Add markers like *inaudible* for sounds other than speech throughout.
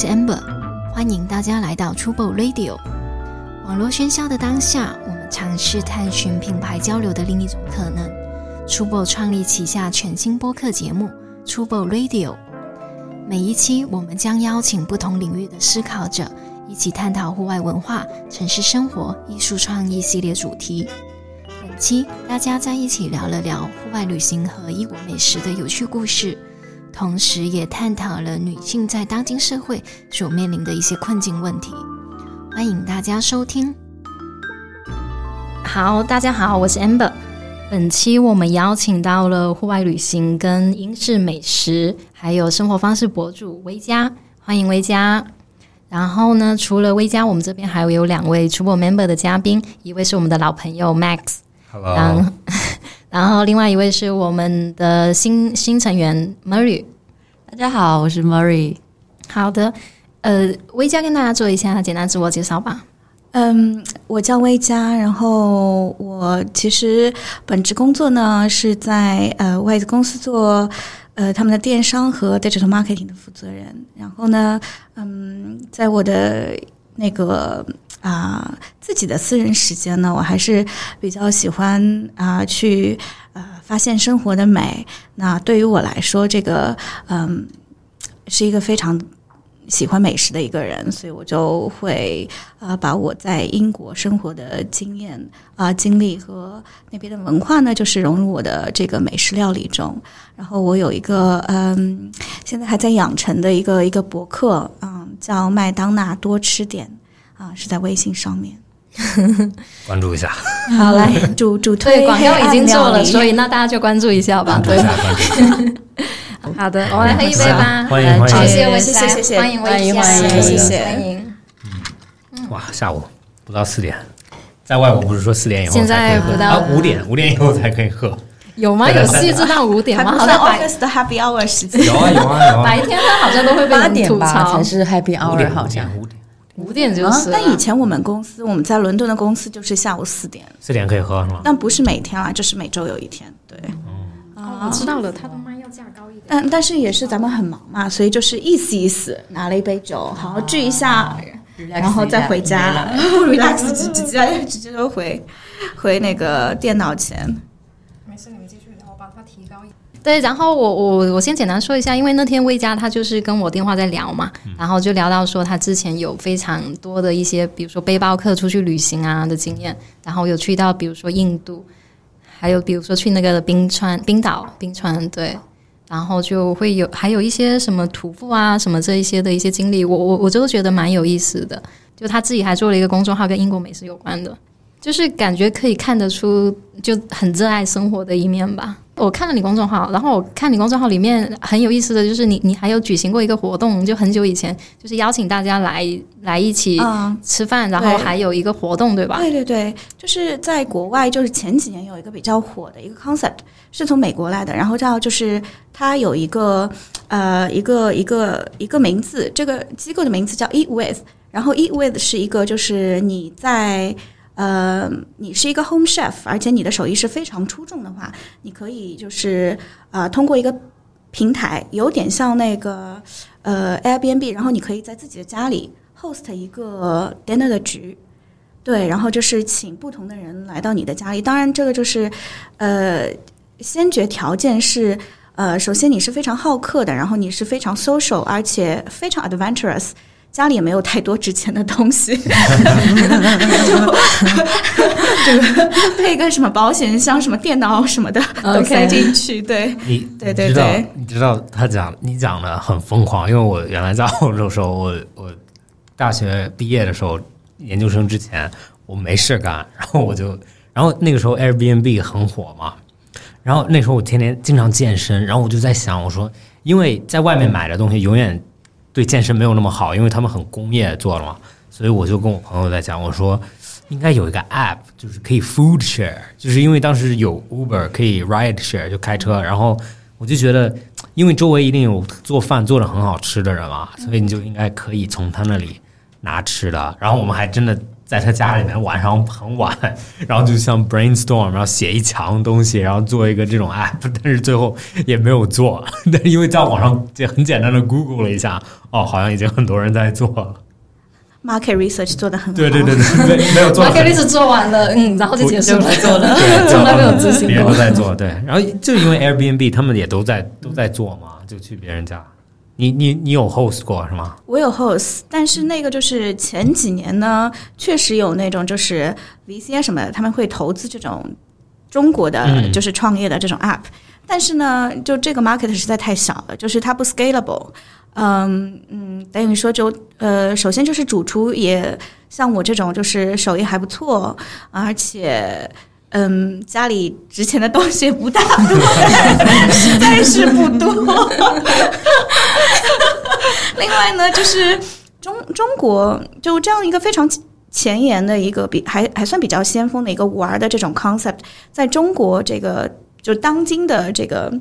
是 Amber，欢迎大家来到 Trouble Radio。网络喧嚣的当下，我们尝试探寻品牌交流的另一种可能。Trouble 创立旗下全新播客节目 Trouble Radio，每一期我们将邀请不同领域的思考者，一起探讨户外文化、城市生活、艺术创意系列主题。本期大家在一起聊了聊户外旅行和异国美食的有趣故事。同时，也探讨了女性在当今社会所面临的一些困境问题。欢迎大家收听。好，大家好，我是 Amber。本期我们邀请到了户外旅行、跟英式美食，还有生活方式博主薇佳，欢迎薇佳。然后呢，除了薇佳，我们这边还有有两位初播 member 的嘉宾，一位是我们的老朋友 Max，Hello。然后另外一位是我们的新新成员 Murray，大家好，我是 Murray。好的，呃，薇佳跟大家做一下简单自我介绍吧。嗯，我叫薇佳，然后我其实本职工作呢是在呃外资公司做呃他们的电商和 digital marketing 的负责人。然后呢，嗯，在我的那个。啊，自己的私人时间呢，我还是比较喜欢啊，去呃发现生活的美。那对于我来说，这个嗯，是一个非常喜欢美食的一个人，所以我就会呃把我在英国生活的经验啊经历和那边的文化呢，就是融入我的这个美食料理中。然后我有一个嗯，现在还在养成的一个一个博客，嗯，叫麦当娜多吃点。啊，是在微信上面，*laughs* 关注一下。好，来主主推广告已经做了，所以那大家就关注一下吧。对，关注。好的，我们来喝一杯吧。欢迎欢迎，谢谢谢谢谢谢，欢迎欢迎欢迎谢谢欢迎。嗯，哇，下午不到四点，在外我不是说四点以后现在不到五点，五点以后才可以喝。有吗？有细致到五点吗？好像 office 的 happy hour 时间。有啊有啊有啊。白天他好像都会被人吐槽，才是 happy hour，好像五点。五点就是，但以前我们公司我们在伦敦的公司就是下午四点，四点可以喝是吗？但不是每天啊，就是每周有一天。对，哦，我知道了，他的麦要价高一点。但但是也是咱们很忙嘛，所以就是意思意思，拿了一杯酒，好好聚一下，然后再回家，*laughs* 不 relax 直直接直接就回回那个电脑前。没事，你们继提高一。对，然后我我我先简单说一下，因为那天魏佳他就是跟我电话在聊嘛，然后就聊到说他之前有非常多的一些，比如说背包客出去旅行啊的经验，然后有去到比如说印度，还有比如说去那个冰川、冰岛、冰川，对，然后就会有还有一些什么徒步啊什么这一些的一些经历，我我我就觉得蛮有意思的。就他自己还做了一个公众号，跟英国美食有关的，就是感觉可以看得出就很热爱生活的一面吧。我看了你公众号，然后我看你公众号里面很有意思的就是，你你还有举行过一个活动，就很久以前，就是邀请大家来来一起吃饭，然后还有一个活动，对吧？对对对，就是在国外，就是前几年有一个比较火的一个 concept，是从美国来的，然后叫就是它有一个呃一个一个一个名字，这个机构的名字叫 Eat With，然后 Eat With 是一个就是你在。呃，你是一个 home chef，而且你的手艺是非常出众的话，你可以就是呃通过一个平台，有点像那个呃 Airbnb，然后你可以在自己的家里 host 一个 dinner 的局，对，然后就是请不同的人来到你的家里。当然，这个就是呃先决条件是呃，首先你是非常好客的，然后你是非常 social，而且非常 adventurous。家里也没有太多值钱的东西，就配个什么保险箱、什么电脑什么的 *laughs* 都塞进去。对，你对对对，你知道他讲你讲的很疯狂，因为我原来在澳洲时候，我我大学毕业的时候，研究生之前我没事干，然后我就，然后那个时候 Airbnb 很火嘛，然后那时候我天天经常健身，然后我就在想，我说因为在外面买的东西永远。对健身没有那么好，因为他们很工业做了嘛，所以我就跟我朋友在讲，我说应该有一个 app，就是可以 food share，就是因为当时有 Uber 可以 ride share 就开车，然后我就觉得，因为周围一定有做饭做的很好吃的人嘛，所以你就应该可以从他那里拿吃的，然后我们还真的在他家里面晚上很晚，*laughs* 然后就像 brainstorm，然后写一墙东西，然后做一个这种 app，*laughs* 但是最后也没有做。*laughs* 但是因为在网上就很简单的 Google 了一下，哦，好像已经很多人在做了。Market research 做的很好，对对对对，没没有做。Market research 做完了，嗯，然后就结束了，做了，从来没有执行过。别人都在做，对。然后就因为 Airbnb 他们也都在都在做嘛，就去别人家。你你你有 host 过是吗？我有 host，但是那个就是前几年呢，确实有那种就是 VC 啊什么的，他们会投资这种中国的就是创业的这种 app，但是呢，就这个 market 实在太小了，就是它不 scalable。嗯嗯，等于说就呃，首先就是主厨也像我这种就是手艺还不错，而且。嗯，家里值钱的东西不大多，*laughs* 实在是不多。*laughs* 另外呢，就是中中国就这样一个非常前沿的一个比还还算比较先锋的一个玩的这种 concept，在中国这个就当今的这个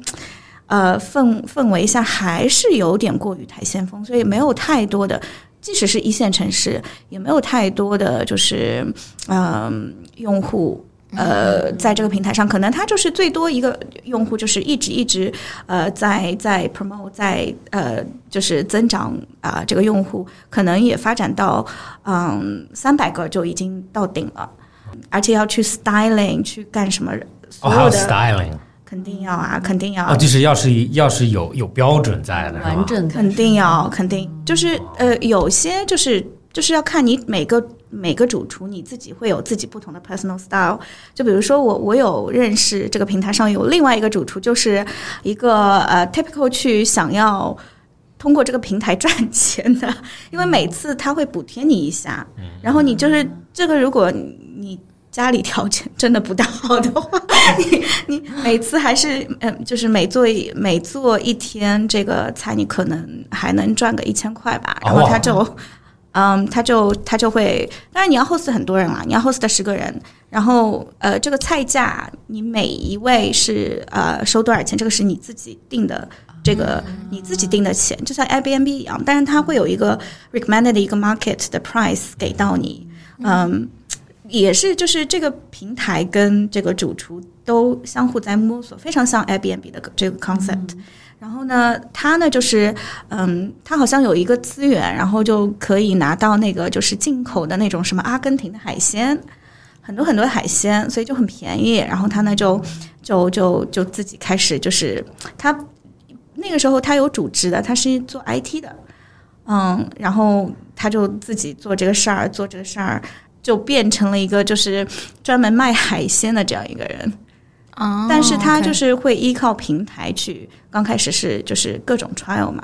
呃氛氛围下，还是有点过于太先锋，所以没有太多的，即使是一线城市，也没有太多的就是嗯用户。呃，在这个平台上，可能它就是最多一个用户，就是一直一直呃在在 promote，在呃就是增长啊，这个用户可能也发展到嗯三百个就已经到顶了，而且要去 styling 去干什么，所有的 styling 肯定要啊，肯定要，啊，就是要是要是有有标准在的，完整肯定要，肯定就是呃有些就是就是要看你每个。每个主厨你自己会有自己不同的 personal style，就比如说我我有认识这个平台上有另外一个主厨，就是一个呃 typical 去想要通过这个平台 *laughs* 赚钱的，因为每次他会补贴你一下，然后你就是这个如果你家里条件真的不大好的话，你你每次还是嗯就是每做每做一天这个菜，你可能还能赚个一千块吧，然后他就。嗯，他就他就会，当然你要 host 很多人啦，你要 host 十个人，然后呃，这个菜价你每一位是呃收多少钱，这个是你自己定的，这个你自己定的钱，就像 Airbnb 一样，但是它会有一个 recommended 的一个 market 的 price 给到你，嗯，也是就是这个平台跟这个主厨都相互在摸索，非常像 Airbnb 的这个 concept。然后呢，他呢就是，嗯，他好像有一个资源，然后就可以拿到那个就是进口的那种什么阿根廷的海鲜，很多很多海鲜，所以就很便宜。然后他呢就就就就自己开始就是他那个时候他有组织的，他是做 IT 的，嗯，然后他就自己做这个事儿，做这个事儿就变成了一个就是专门卖海鲜的这样一个人。但是他就是会依靠平台去，刚开始是就是各种 trial 嘛，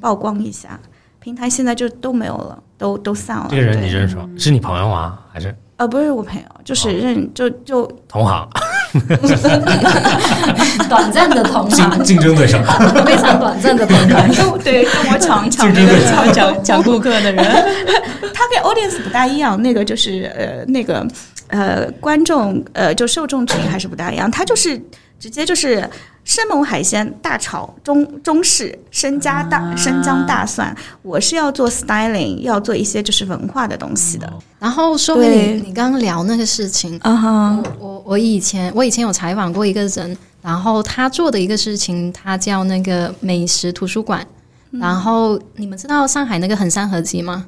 曝光一下。平台现在就都没有了，都都散了。这个人你认识吗？是你朋友吗？还是？呃，不是我朋友，就是认就就同行，*laughs* 短暂的同行，竞争对手，非常短暂的同行。*laughs* 对，跟我抢抢那个抢抢抢顾客的人，*laughs* 他跟 audience 不大一样，那个就是呃那个。呃，观众呃，就受众群还是不大一样。他就是直接就是生猛海鲜大炒中中式生加大生姜大蒜。我是要做 styling，要做一些就是文化的东西的。然后说回你你刚刚聊那个事情，啊哈，我我以前我以前有采访过一个人，然后他做的一个事情，他叫那个美食图书馆。然后你们知道上海那个衡山合集吗？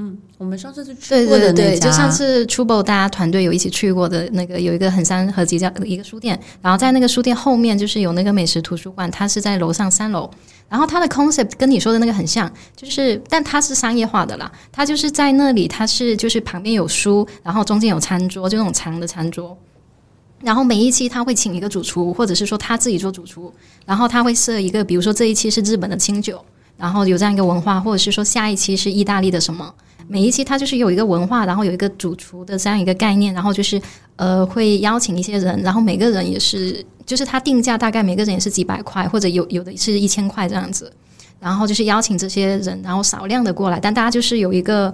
嗯，我们上次是去过的那家，就上次 Trouble 大家团队有一起去过的那个，有一个很山合集叫一个书店，然后在那个书店后面就是有那个美食图书馆，它是在楼上三楼，然后它的 concept 跟你说的那个很像，就是但它是商业化的啦，它就是在那里，它是就是旁边有书，然后中间有餐桌，就那种长的餐桌，然后每一期他会请一个主厨，或者是说他自己做主厨，然后他会设一个，比如说这一期是日本的清酒，然后有这样一个文化，或者是说下一期是意大利的什么。每一期它就是有一个文化，然后有一个主厨的这样一个概念，然后就是呃会邀请一些人，然后每个人也是就是他定价大概每个人也是几百块，或者有有的是一千块这样子，然后就是邀请这些人，然后少量的过来，但大家就是有一个。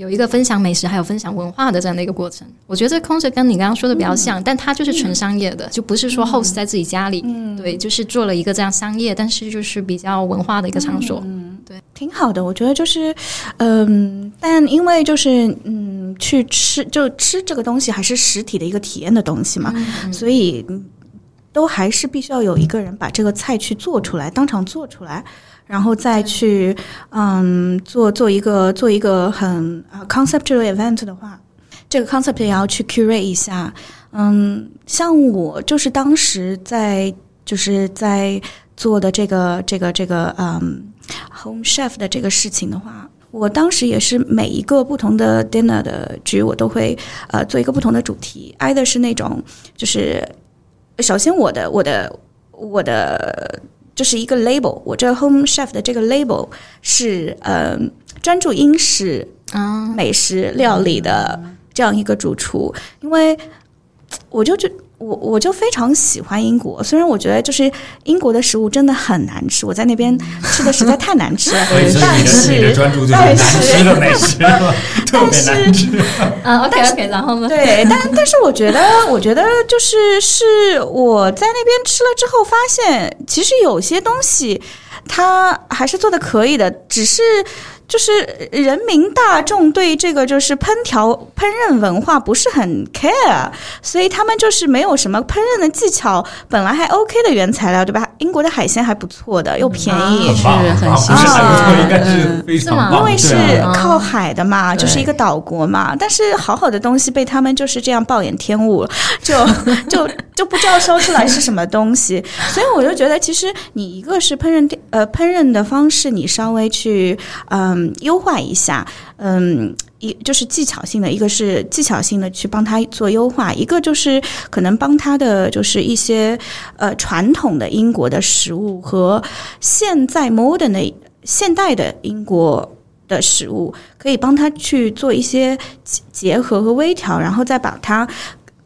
有一个分享美食还有分享文化的这样的一个过程，我觉得这空着跟你刚刚说的比较像，但它就是纯商业的，就不是说 host 在自己家里，对，就是做了一个这样商业，但是就是比较文化的一个场所，对，挺好的，我觉得就是，嗯，但因为就是，嗯。嗯，去吃就吃这个东西还是实体的一个体验的东西嘛，所以都还是必须要有一个人把这个菜去做出来，当场做出来，然后再去嗯做做一个做一个很啊 conceptual event 的话，这个 concept 也要去 curate 一下。嗯，像我就是当时在就是在做的这个这个这个嗯 home chef 的这个事情的话。我当时也是每一个不同的 dinner 的局，我都会呃做一个不同的主题，挨的是那种就是首先我的我的我的就是一个 label，我这 home chef 的这个 label 是呃专注英式美食料理的这样一个主厨，因为我就觉。我我就非常喜欢英国，虽然我觉得就是英国的食物真的很难吃，我在那边吃的实在太难吃了。但是，但是，难吃，特别难吃。嗯，OK OK，然后呢？对，但但是我觉得，我觉得就是是我在那边吃了之后，发现其实有些东西它还是做的可以的，只是。就是人民大众对这个就是烹调烹饪文化不是很 care，所以他们就是没有什么烹饪的技巧，本来还 OK 的原材料，对吧？英国的海鲜还不错的，又便宜，是很新鲜，应该是非常因为是靠海的嘛，就是一个岛国嘛。但是好好的东西被他们就是这样暴殄天物，就 *laughs* 就就不知道烧出来是什么东西。*laughs* 所以我就觉得，其实你一个是烹饪呃烹饪的方式，你稍微去嗯。嗯，优化一下，嗯，一就是技巧性的，一个是技巧性的去帮他做优化，一个就是可能帮他的就是一些呃传统的英国的食物和现在 modern 的现代的英国的食物，可以帮他去做一些结合和微调，然后再把它。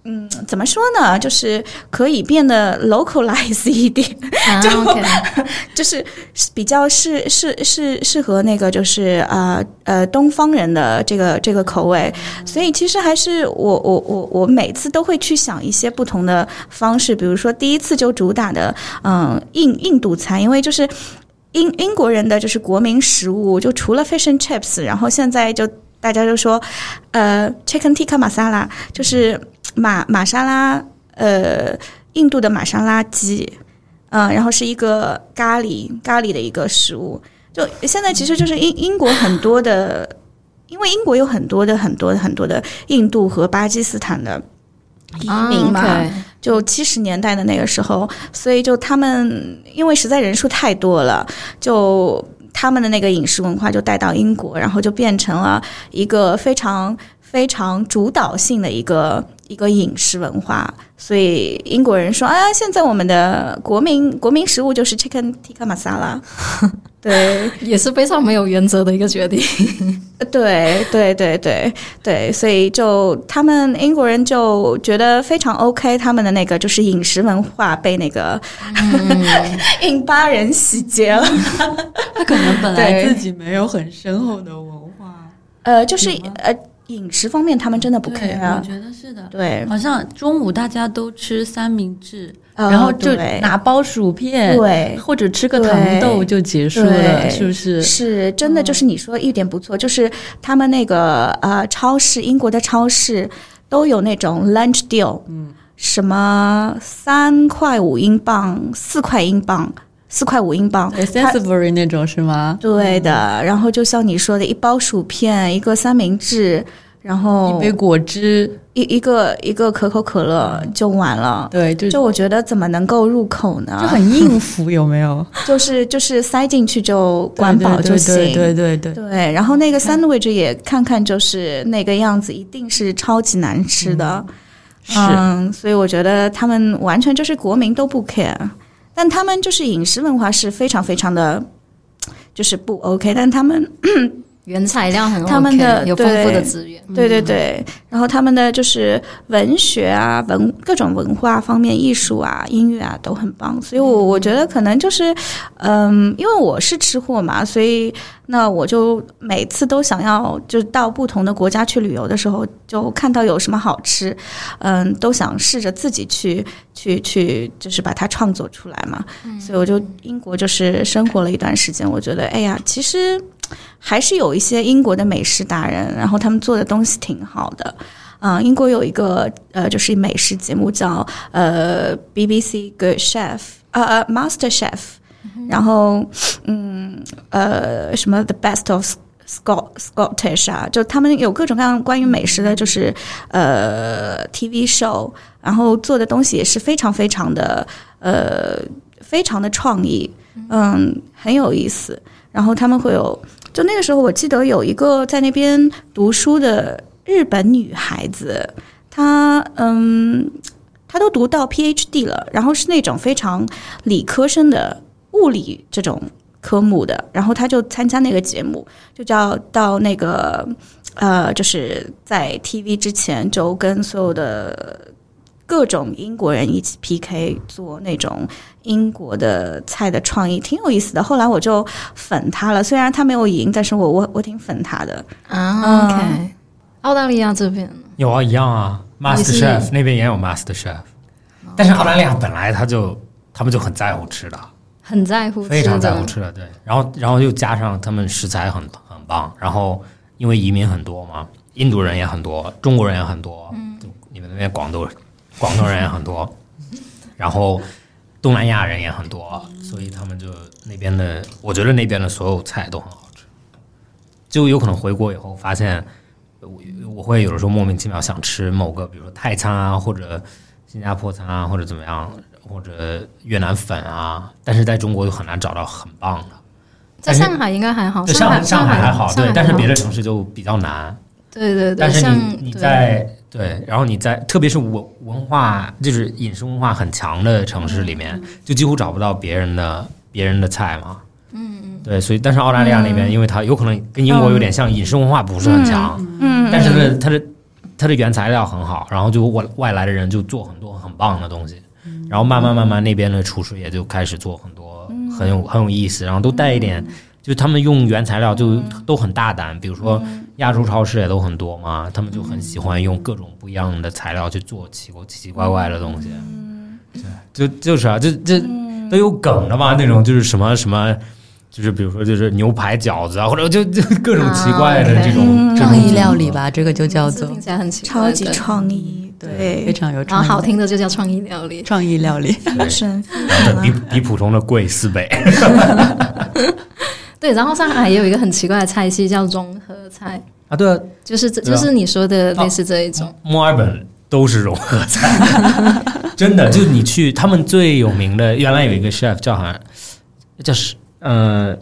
嗯，怎么说呢？就是可以变得 localize *laughs* 一点，就 *laughs* 就是比较适适适适合那个就是呃呃东方人的这个这个口味。所以其实还是我我我我每次都会去想一些不同的方式，比如说第一次就主打的嗯印印度餐，因为就是英英国人的就是国民食物，就除了 fish and chips，然后现在就大家就说呃 chicken tikka masala，就是。玛玛莎拉，呃，印度的玛莎拉鸡，嗯，然后是一个咖喱咖喱的一个食物。就现在其实就是英英国很多的，因为英国有很多的很多很多的印度和巴基斯坦的移民嘛，就七十年代的那个时候，所以就他们因为实在人数太多了，就他们的那个饮食文化就带到英国，然后就变成了一个非常非常主导性的一个。一个饮食文化，所以英国人说啊，现在我们的国民国民食物就是 chicken tikka masala，*laughs* 对，也是非常没有原则的一个决定。对对对对对，所以就他们英国人就觉得非常 OK，他们的那个就是饮食文化被那个 *laughs* 印巴人洗劫了。*laughs* 他可能本来自己没有很深厚的文化，呃，就是呃。饮食方面，他们真的不 care。我觉得是的，对，好像中午大家都吃三明治，然后就拿包薯片，对，或者吃个糖豆就结束了，是不是？是真的，就是你说一点不错，就是他们那个呃超市，英国的超市都有那种 lunch deal，嗯，什么三块五英镑，四块英镑。四块五英镑 e s s e n s i 那种是吗？对的，然后就像你说的，一包薯片，一个三明治，然后一杯果汁，一一个一个可口可乐就完了。对，就就我觉得怎么能够入口呢？就很应付，有没有？*laughs* 就是就是塞进去就管饱就行。对对对对。然后那个 sandwich 也看看就是那个样子，一定是超级难吃的。嗯，所以我觉得他们完全就是国民都不 care。但他们就是饮食文化是非常非常的，就是不 OK。但他们原材料很他们的有丰富的资源，对对对。然后他们的就是文学啊，文各种文化方面、艺术啊、音乐啊都很棒。所以，我我觉得可能就是，嗯，因为我是吃货嘛，所以。那我就每次都想要，就到不同的国家去旅游的时候，就看到有什么好吃，嗯，都想试着自己去去去，就是把它创作出来嘛。所以我就英国就是生活了一段时间，我觉得，哎呀，其实还是有一些英国的美食达人，然后他们做的东西挺好的。嗯，英国有一个呃，就是美食节目叫呃 BBC Good Chef，呃呃 Master Chef，然后嗯呃什么 The Best of Scot Scottish 啊，就他们有各种各样关于美食的，就是呃 TV show，然后做的东西也是非常非常的呃非常的创意，嗯，很有意思。然后他们会有，就那个时候我记得有一个在那边读书的。日本女孩子，她嗯，她都读到 PhD 了，然后是那种非常理科生的物理这种科目的，然后她就参加那个节目，就叫到那个呃，就是在 TV 之前就跟所有的各种英国人一起 PK 做那种英国的菜的创意，挺有意思的。后来我就粉他了，虽然他没有赢，但是我我我挺粉他的啊。OK。澳大利亚这边有啊，一样啊，Master Chef 那边也有 Master Chef，但是澳大利亚本来他就他们就很在乎吃的，很在乎，非常在乎吃的，对。然后然后又加上他们食材很很棒，然后因为移民很多嘛，印度人也很多，中国人也很多，嗯，你们那边广东广东人也很多，然后东南亚人也很多，所以他们就那边的，我觉得那边的所有菜都很好吃，就有可能回国以后发现。我我会有的时候莫名其妙想吃某个，比如说泰餐啊，或者新加坡餐啊，或者怎么样，或者越南粉啊，但是在中国就很难找到很棒的。在上海应该还好，上海上海还好，对，但是别的城市就比较难。对对对，但是你你在对，然后你在特别是文文化就是饮食文化很强的城市里面，就几乎找不到别人的别人的菜嘛。嗯嗯，对，所以但是澳大利亚那边，因为它有可能跟英国有点像，饮食文化不是很强，嗯，但是呢，它的它的原材料很好，然后就外外来的人就做很多很棒的东西，然后慢慢慢慢那边的厨师也就开始做很多很有很有意思，然后都带一点，就他们用原材料就都很大胆，比如说亚洲超市也都很多嘛，他们就很喜欢用各种不一样的材料去做奇奇奇怪怪的东西，对，就就是啊，这这都有梗的嘛，那种就是什么什么。就是比如说，就是牛排饺子啊，或者就就各种奇怪的这种创意料理吧，这个就叫做听起来很奇超级创意，对，非常有然后好听的就叫创意料理，创意料理，神 *laughs* 比比普通的贵四倍。*laughs* 对，然后上海也有一个很奇怪的菜系叫融合菜啊，对，就是就是你说的类似这一种。墨尔本都是融合菜，*laughs* 真的，就你去他们最有名的，原来有一个 chef 叫好像叫是。呃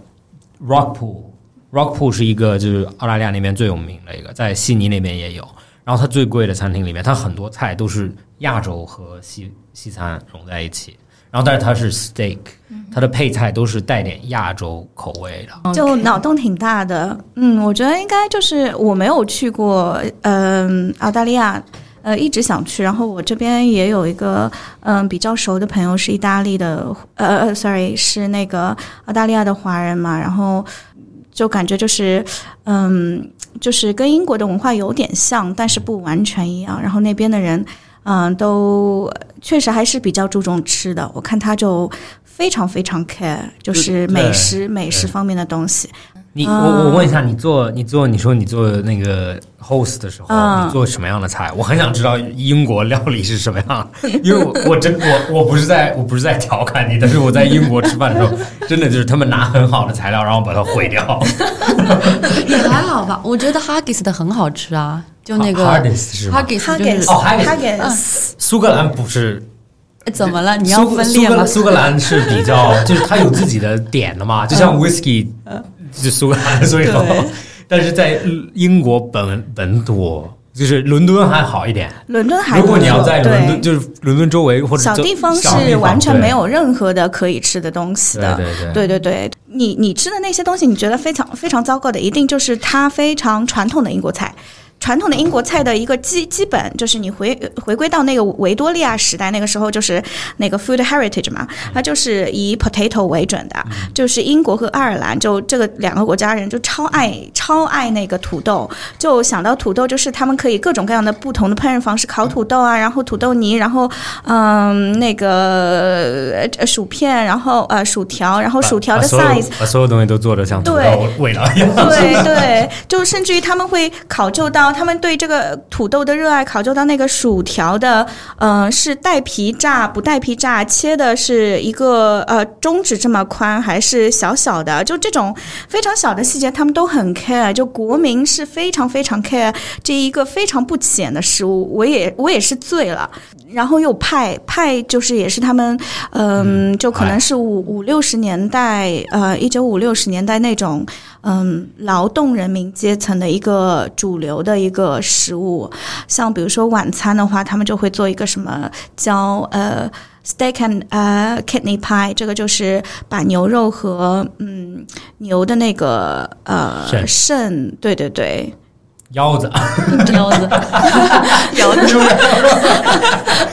，Rockpool，Rockpool 是一个就是澳大利亚那边最有名的一个，在悉尼那边也有。然后它最贵的餐厅里面，它很多菜都是亚洲和西西餐融在一起。然后但是它是 steak，它的配菜都是带点亚洲口味的，就脑洞挺大的。嗯，我觉得应该就是我没有去过，嗯，澳大利亚。呃，一直想去，然后我这边也有一个嗯比较熟的朋友是意大利的，呃呃，sorry，是那个澳大利亚的华人嘛，然后就感觉就是嗯，就是跟英国的文化有点像，但是不完全一样。然后那边的人嗯都确实还是比较注重吃的，我看他就非常非常 care，就是美食美食方面的东西。你我我问一下，你做你做你说你做那个 host 的时候，你做什么样的菜？我很想知道英国料理是什么样，因为我我真我我不是在我不是在调侃你，但是我在英国吃饭的时候，真的就是他们拿很好的材料，然后把它毁掉。*laughs* 也还好吧，我觉得 Haggis 的很好吃啊，就那个 Haggis 是吗 Haggis 就是哦 Haggis，苏格兰不是。怎么了？你要分裂吗？苏格兰是比较，就是它有自己的点的嘛，就像 whisky，就苏格兰，*laughs* 所以说，但是在英国本本土，就是伦敦还好一点。伦敦还如果你要在伦敦，就是伦敦周围或者小地方是完全没有任何的可以吃的东西的。对对。对对对，你你吃的那些东西，你觉得非常非常糟糕的，一定就是它非常传统的英国菜。传统的英国菜的一个基基本，就是你回回归到那个维多利亚时代，那个时候就是那个 food heritage 嘛，它就是以 potato 为准的，就是英国和爱尔兰就这个两个国家人就超爱超爱那个土豆，就想到土豆就是他们可以各种各样的不同的烹饪方式，烤土豆啊，然后土豆泥，然后嗯那个薯片，然后呃薯条，然后薯条的 size，把所有东西都做的像土豆味道一样，*laughs* 对对，就甚至于他们会考究到他们对这个土豆的热爱，考究到那个薯条的，嗯，是带皮炸不带皮炸，切的是一个呃中指这么宽还是小小的，就这种非常小的细节，他们都很 care。就国民是非常非常 care 这一个非常不浅的食物，我也我也是醉了。然后又派派，就是也是他们，嗯，就可能是五五六十年代，呃，一九五六十年代那种，嗯，劳动人民阶层的一个主流的一个食物。像比如说晚餐的话，他们就会做一个什么叫呃 steak and 呃 kidney pie，这个就是把牛肉和嗯牛的那个呃肾，对对对。腰子，腰子，腰子，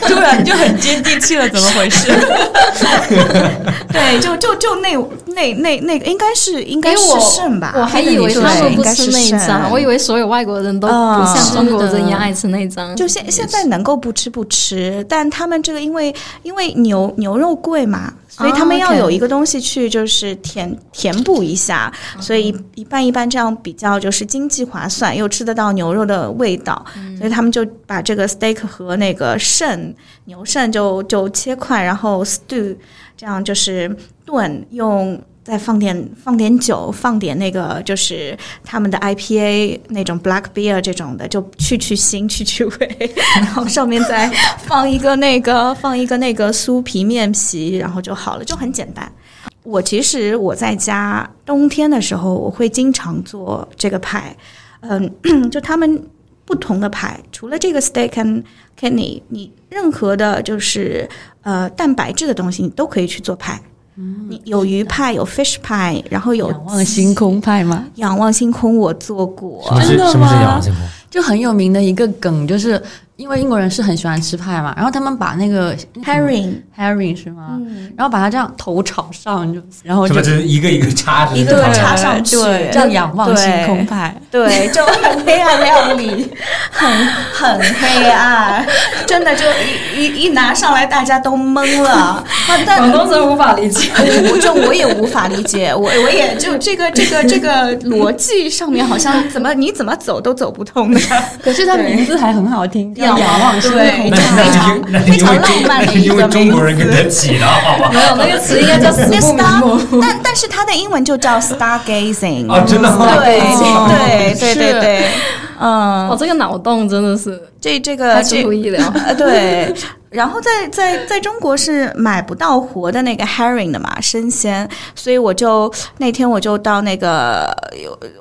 突然就很接地气了，怎么回事？*laughs* 对，就就就那那那那个应该是应该是肾吧？我还以为他们不吃内脏，我以为所有外国人都不像中国人一样爱吃内脏。就现现在能够不吃不吃，但他们这个因为因为牛牛肉贵嘛。所以他们要有一个东西去，就是填填补一下，所以一半一半这样比较就是经济划算，又吃得到牛肉的味道，所以他们就把这个 steak 和那个肾牛肾就就切块，然后 stew，这样就是炖用。再放点放点酒，放点那个就是他们的 IPA 那种 Black Beer 这种的，就去去腥去去味，*laughs* 然后上面再放一个那个 *laughs* 放一个那个酥皮面皮，然后就好了，就很简单。我其实我在家冬天的时候，我会经常做这个派，嗯，*coughs* 就他们不同的派，除了这个 Steak and Kidney，你任何的就是呃蛋白质的东西，你都可以去做派。你有鱼派，有 fish 派，然后有仰望星空派吗？仰望星空我做过，真的吗？就很有名的一个梗，就是。因为英国人是很喜欢吃派嘛，然后他们把那个 herring herring 是吗？嗯，然后把它这样头朝上，就然后就是一个一个插，一个插上去，这样仰望星空派，对，就很黑暗料理，很很黑暗，*laughs* 真的就一一一拿上来，大家都懵了。*laughs* 广东人无法理解，我就我也无法理解，我我也就这个这个这个逻辑上面好像怎么你怎么走都走不通的。可是它名字还很好听。仰望星空，非常非常浪漫的一个中国人给他起的，好吧？没有那个词应该叫 star，*laughs* 但但是它的英文就叫 stargazing 啊，真的吗？对对对对对，嗯，我这个脑洞真的是这这个出乎意料。*laughs* 对，然后在在在中国是买不到活的那个 herring 的嘛，生鲜，所以我就那天我就到那个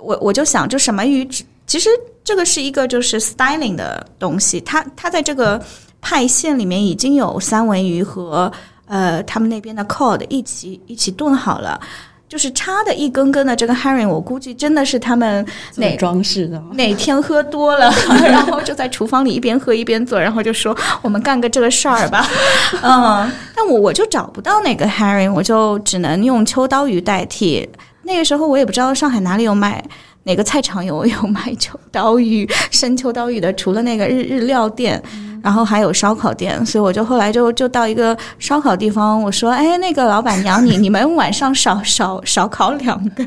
我我就想，就什么鱼，其实。这个是一个就是 styling 的东西，它它在这个派线里面已经有三文鱼和呃他们那边的 cod 一起一起炖好了，就是插的一根根的这个 herring，我估计真的是他们哪装饰的哪天喝多了，*laughs* 然后就在厨房里一边喝一边做，然后就说我们干个这个事儿吧，*laughs* 嗯，但我我就找不到那个 herring，我就只能用秋刀鱼代替。那个时候我也不知道上海哪里有卖。哪个菜场有有卖秋刀鱼、生秋刀鱼的？除了那个日日料店，然后还有烧烤店，所以我就后来就就到一个烧烤地方，我说：“哎，那个老板娘，你你们晚上少少少烤两个，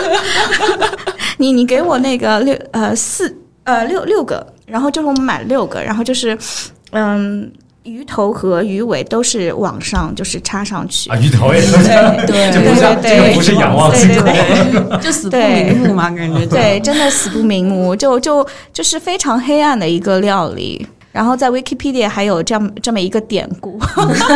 *laughs* 你你给我那个六呃四呃六六个，然后就是我们买六个，然后就是嗯。”鱼头和鱼尾都是往上，就是插上去。啊。鱼头也是，对 *laughs* 对对对，这个不是仰望星空，*laughs* 就死不瞑目嘛，感觉对，真的死不瞑目，就就就是非常黑暗的一个料理。然后在 Wikipedia 还有这样这么一个典故，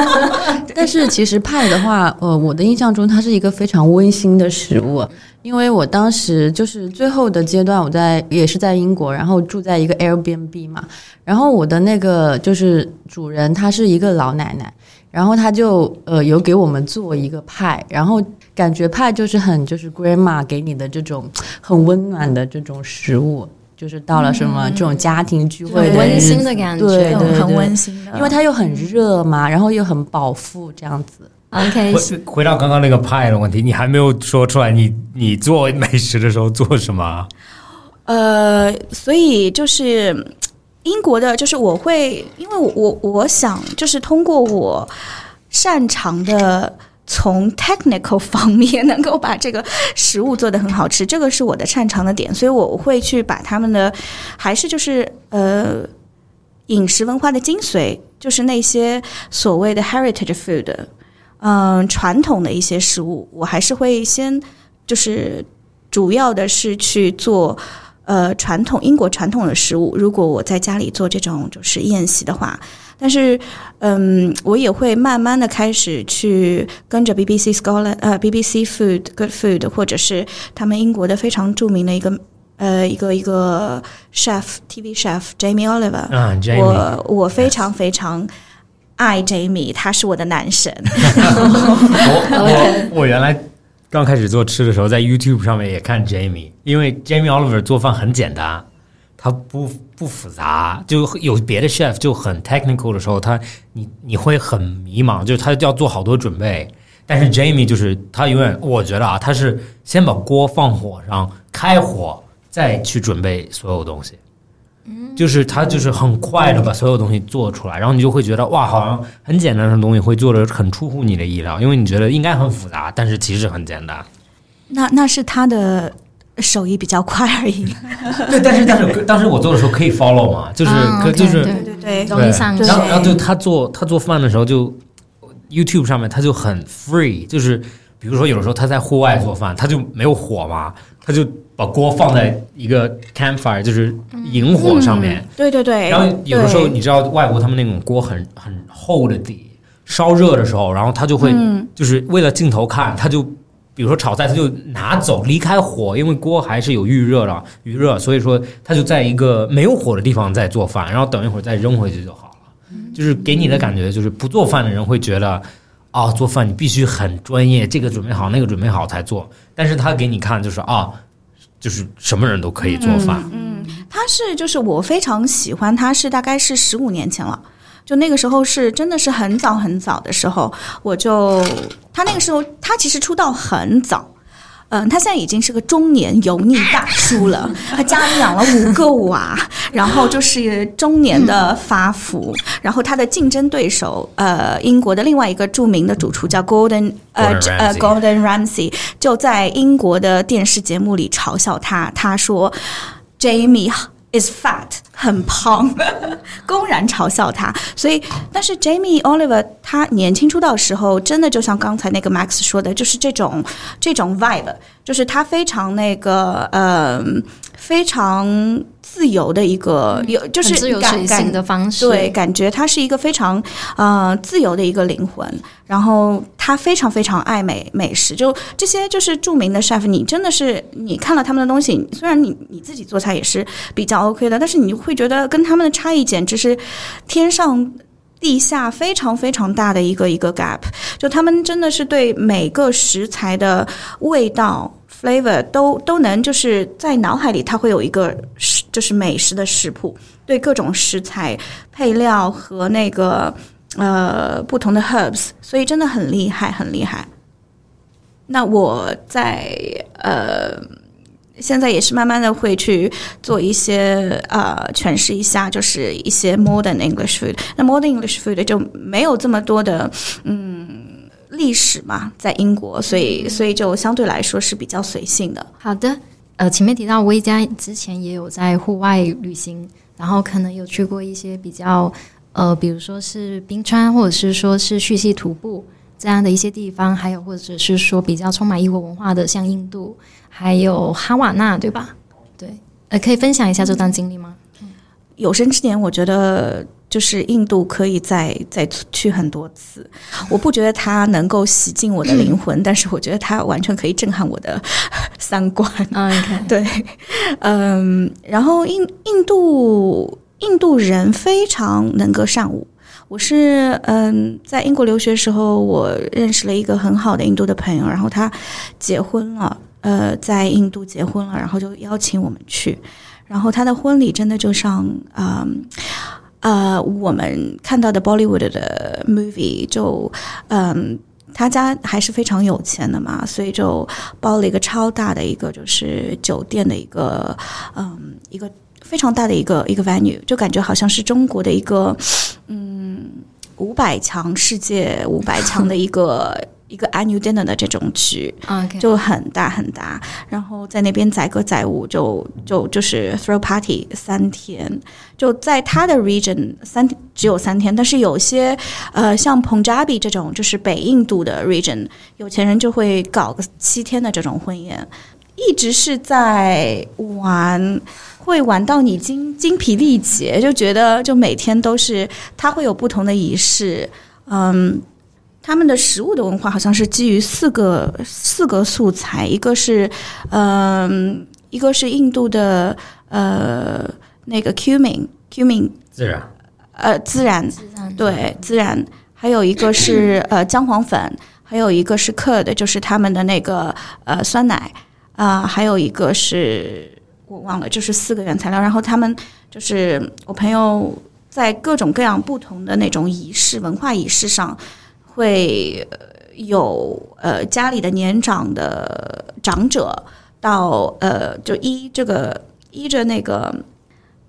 *laughs* 但是其实派的话，呃，我的印象中它是一个非常温馨的食物，因为我当时就是最后的阶段，我在也是在英国，然后住在一个 Airbnb 嘛，然后我的那个就是主人她是一个老奶奶，然后她就呃有给我们做一个派，然后感觉派就是很就是 Grandma 给你的这种很温暖的这种食物。就是到了什么这种家庭聚会很温馨的感觉。对对很温馨的，因为它又很热嘛，然后又很饱腹这样子。OK，回回到刚刚那个派的问题，你还没有说出来你，你做美食的时候做什么啊？呃，所以就是嗯英国的，就是我会，因为我我我想就是通过我擅长的。从 technical *laughs* 方面能够把这个食物做得很好吃，这个是我的擅长的点，所以我会去把他们的还是就是呃饮食文化的精髓，就是那些所谓的 heritage food，嗯、传统的一些食物，我还是会先就是主要的是去做。呃，传统英国传统的食物，如果我在家里做这种就是宴席的话，但是嗯，我也会慢慢的开始去跟着 BBC Scholar 呃 BBC Food Good Food，或者是他们英国的非常著名的一个呃一个一个 chef TV chef Jamie Oliver，、啊，Jamie，我我非常非常爱 Jamie，他是我的男神。我我我原来刚开始做吃的时候，在 YouTube 上面也看 Jamie，因为 Jamie Oliver 做饭很简单，他不不复杂，就有别的 chef 就很 technical 的时候，他你你会很迷茫，就是他要做好多准备。但是 Jamie 就是他永远，我觉得啊，他是先把锅放火上，开火，再去准备所有东西。嗯就是他就是很快的把所有东西做出来，然后你就会觉得哇，好像很简单的东西会做的很出乎你的意料，因为你觉得应该很复杂，但是其实很简单。那那是他的手艺比较快而已。*laughs* 对，但是但是当时我做的时候可以 follow 嘛，就是、啊可就是对对对容易上。然后然后就他做他做饭的时候就 YouTube 上面他就很 free，就是比如说有的时候他在户外做饭，他就没有火嘛，他就把锅放在一个 campfire，就是萤火上面。对对对。然后有的时候你知道外国他们那种锅很很厚的底，烧热的时候，然后他就会嗯就是为了镜头看，他就比如说炒菜，他就拿走离开火，因为锅还是有预热的预热，所以说他就在一个没有火的地方在做饭，然后等一会儿再扔回去就好了。就是给你的感觉就是不做饭的人会觉得。哦，做饭你必须很专业，这个准备好，那个准备好才做。但是他给你看，就是啊，就是什么人都可以做饭。嗯他是就是我非常喜欢，他是大概是十五年前了。就那个时候是真的是很早很早的时候，我就他那个时候他其实出道很早，嗯，他现在已经是个中年油腻大叔了，他家里养了五个娃，然后就是中年的发福，然后他的竞争对手呃英国的另外一个著名的主厨叫 Golden，呃呃 Gordon Ramsay 就在英国的电视节目里嘲笑他，他说 Jamie is fat 很胖，公然嘲笑他。所以，但是 Jamie Oliver 他年轻出道时候，真的就像刚才那个 Max 说的，就是这种这种 vibe，就是他非常那个呃非常自由的一个有就是自由感感性的方式，对，感觉他是一个非常呃自由的一个灵魂，然后他非常非常爱美美食，就这些就是著名的 chef，你真的是你看了他们的东西，虽然你你自己做菜也是比较 OK 的，但是你会觉得跟他们的差异简直是天上。地下非常非常大的一个一个 gap，就他们真的是对每个食材的味道 flavor 都都能就是在脑海里，它会有一个食就是美食的食谱，对各种食材配料和那个呃不同的 herbs，所以真的很厉害，很厉害。那我在呃。现在也是慢慢的会去做一些呃诠释一下，就是一些 modern English food。那 modern English food 就没有这么多的嗯历史嘛，在英国，所以所以就相对来说是比较随性的。好的，呃，前面提到薇佳之前也有在户外旅行，然后可能有去过一些比较呃，比如说是冰川，或者是说是蓄溪徒步这样的一些地方，还有或者是说比较充满异国文化的，像印度，还有哈瓦那，对吧？对，呃，可以分享一下这段经历吗？有生之年，我觉得就是印度可以再再去很多次。我不觉得它能够洗净我的灵魂，但是我觉得它完全可以震撼我的三观。嗯，OK，*laughs* 对，嗯，然后印印度印度人非常能歌善舞。我是嗯，在英国留学的时候，我认识了一个很好的印度的朋友，然后他结婚了，呃，在印度结婚了，然后就邀请我们去。然后他的婚礼真的就像啊。呃，呃我们看到的 Bollywood 的 movie 就，嗯，他家还是非常有钱的嘛，所以就包了一个超大的一个就是酒店的一个，嗯，一个非常大的一个一个 venue，就感觉好像是中国的一个，嗯，五百强世界五百强的一个。一个 annual dinner 的这种局，就很大很大，然后在那边载歌载舞，就就就是 throw party 三天，就在他的 region 三只有三天，但是有些呃像 Punjabi 这种就是北印度的 region，有钱人就会搞个七天的这种婚宴，一直是在玩，会玩到你精精疲力竭，就觉得就每天都是他会有不同的仪式，嗯。他们的食物的文化好像是基于四个四个素材，一个是，嗯，一个是印度的呃那个 cumin cumin 自然，呃自然对自然，还有一个是呃姜黄粉，还有一个是 curd 就是他们的那个呃酸奶啊，还有一个是我忘了，就是四个原材料，然后他们就是我朋友在各种各样不同的那种仪式文化仪式上。会有呃家里的年长的长者到呃就依这个依着那个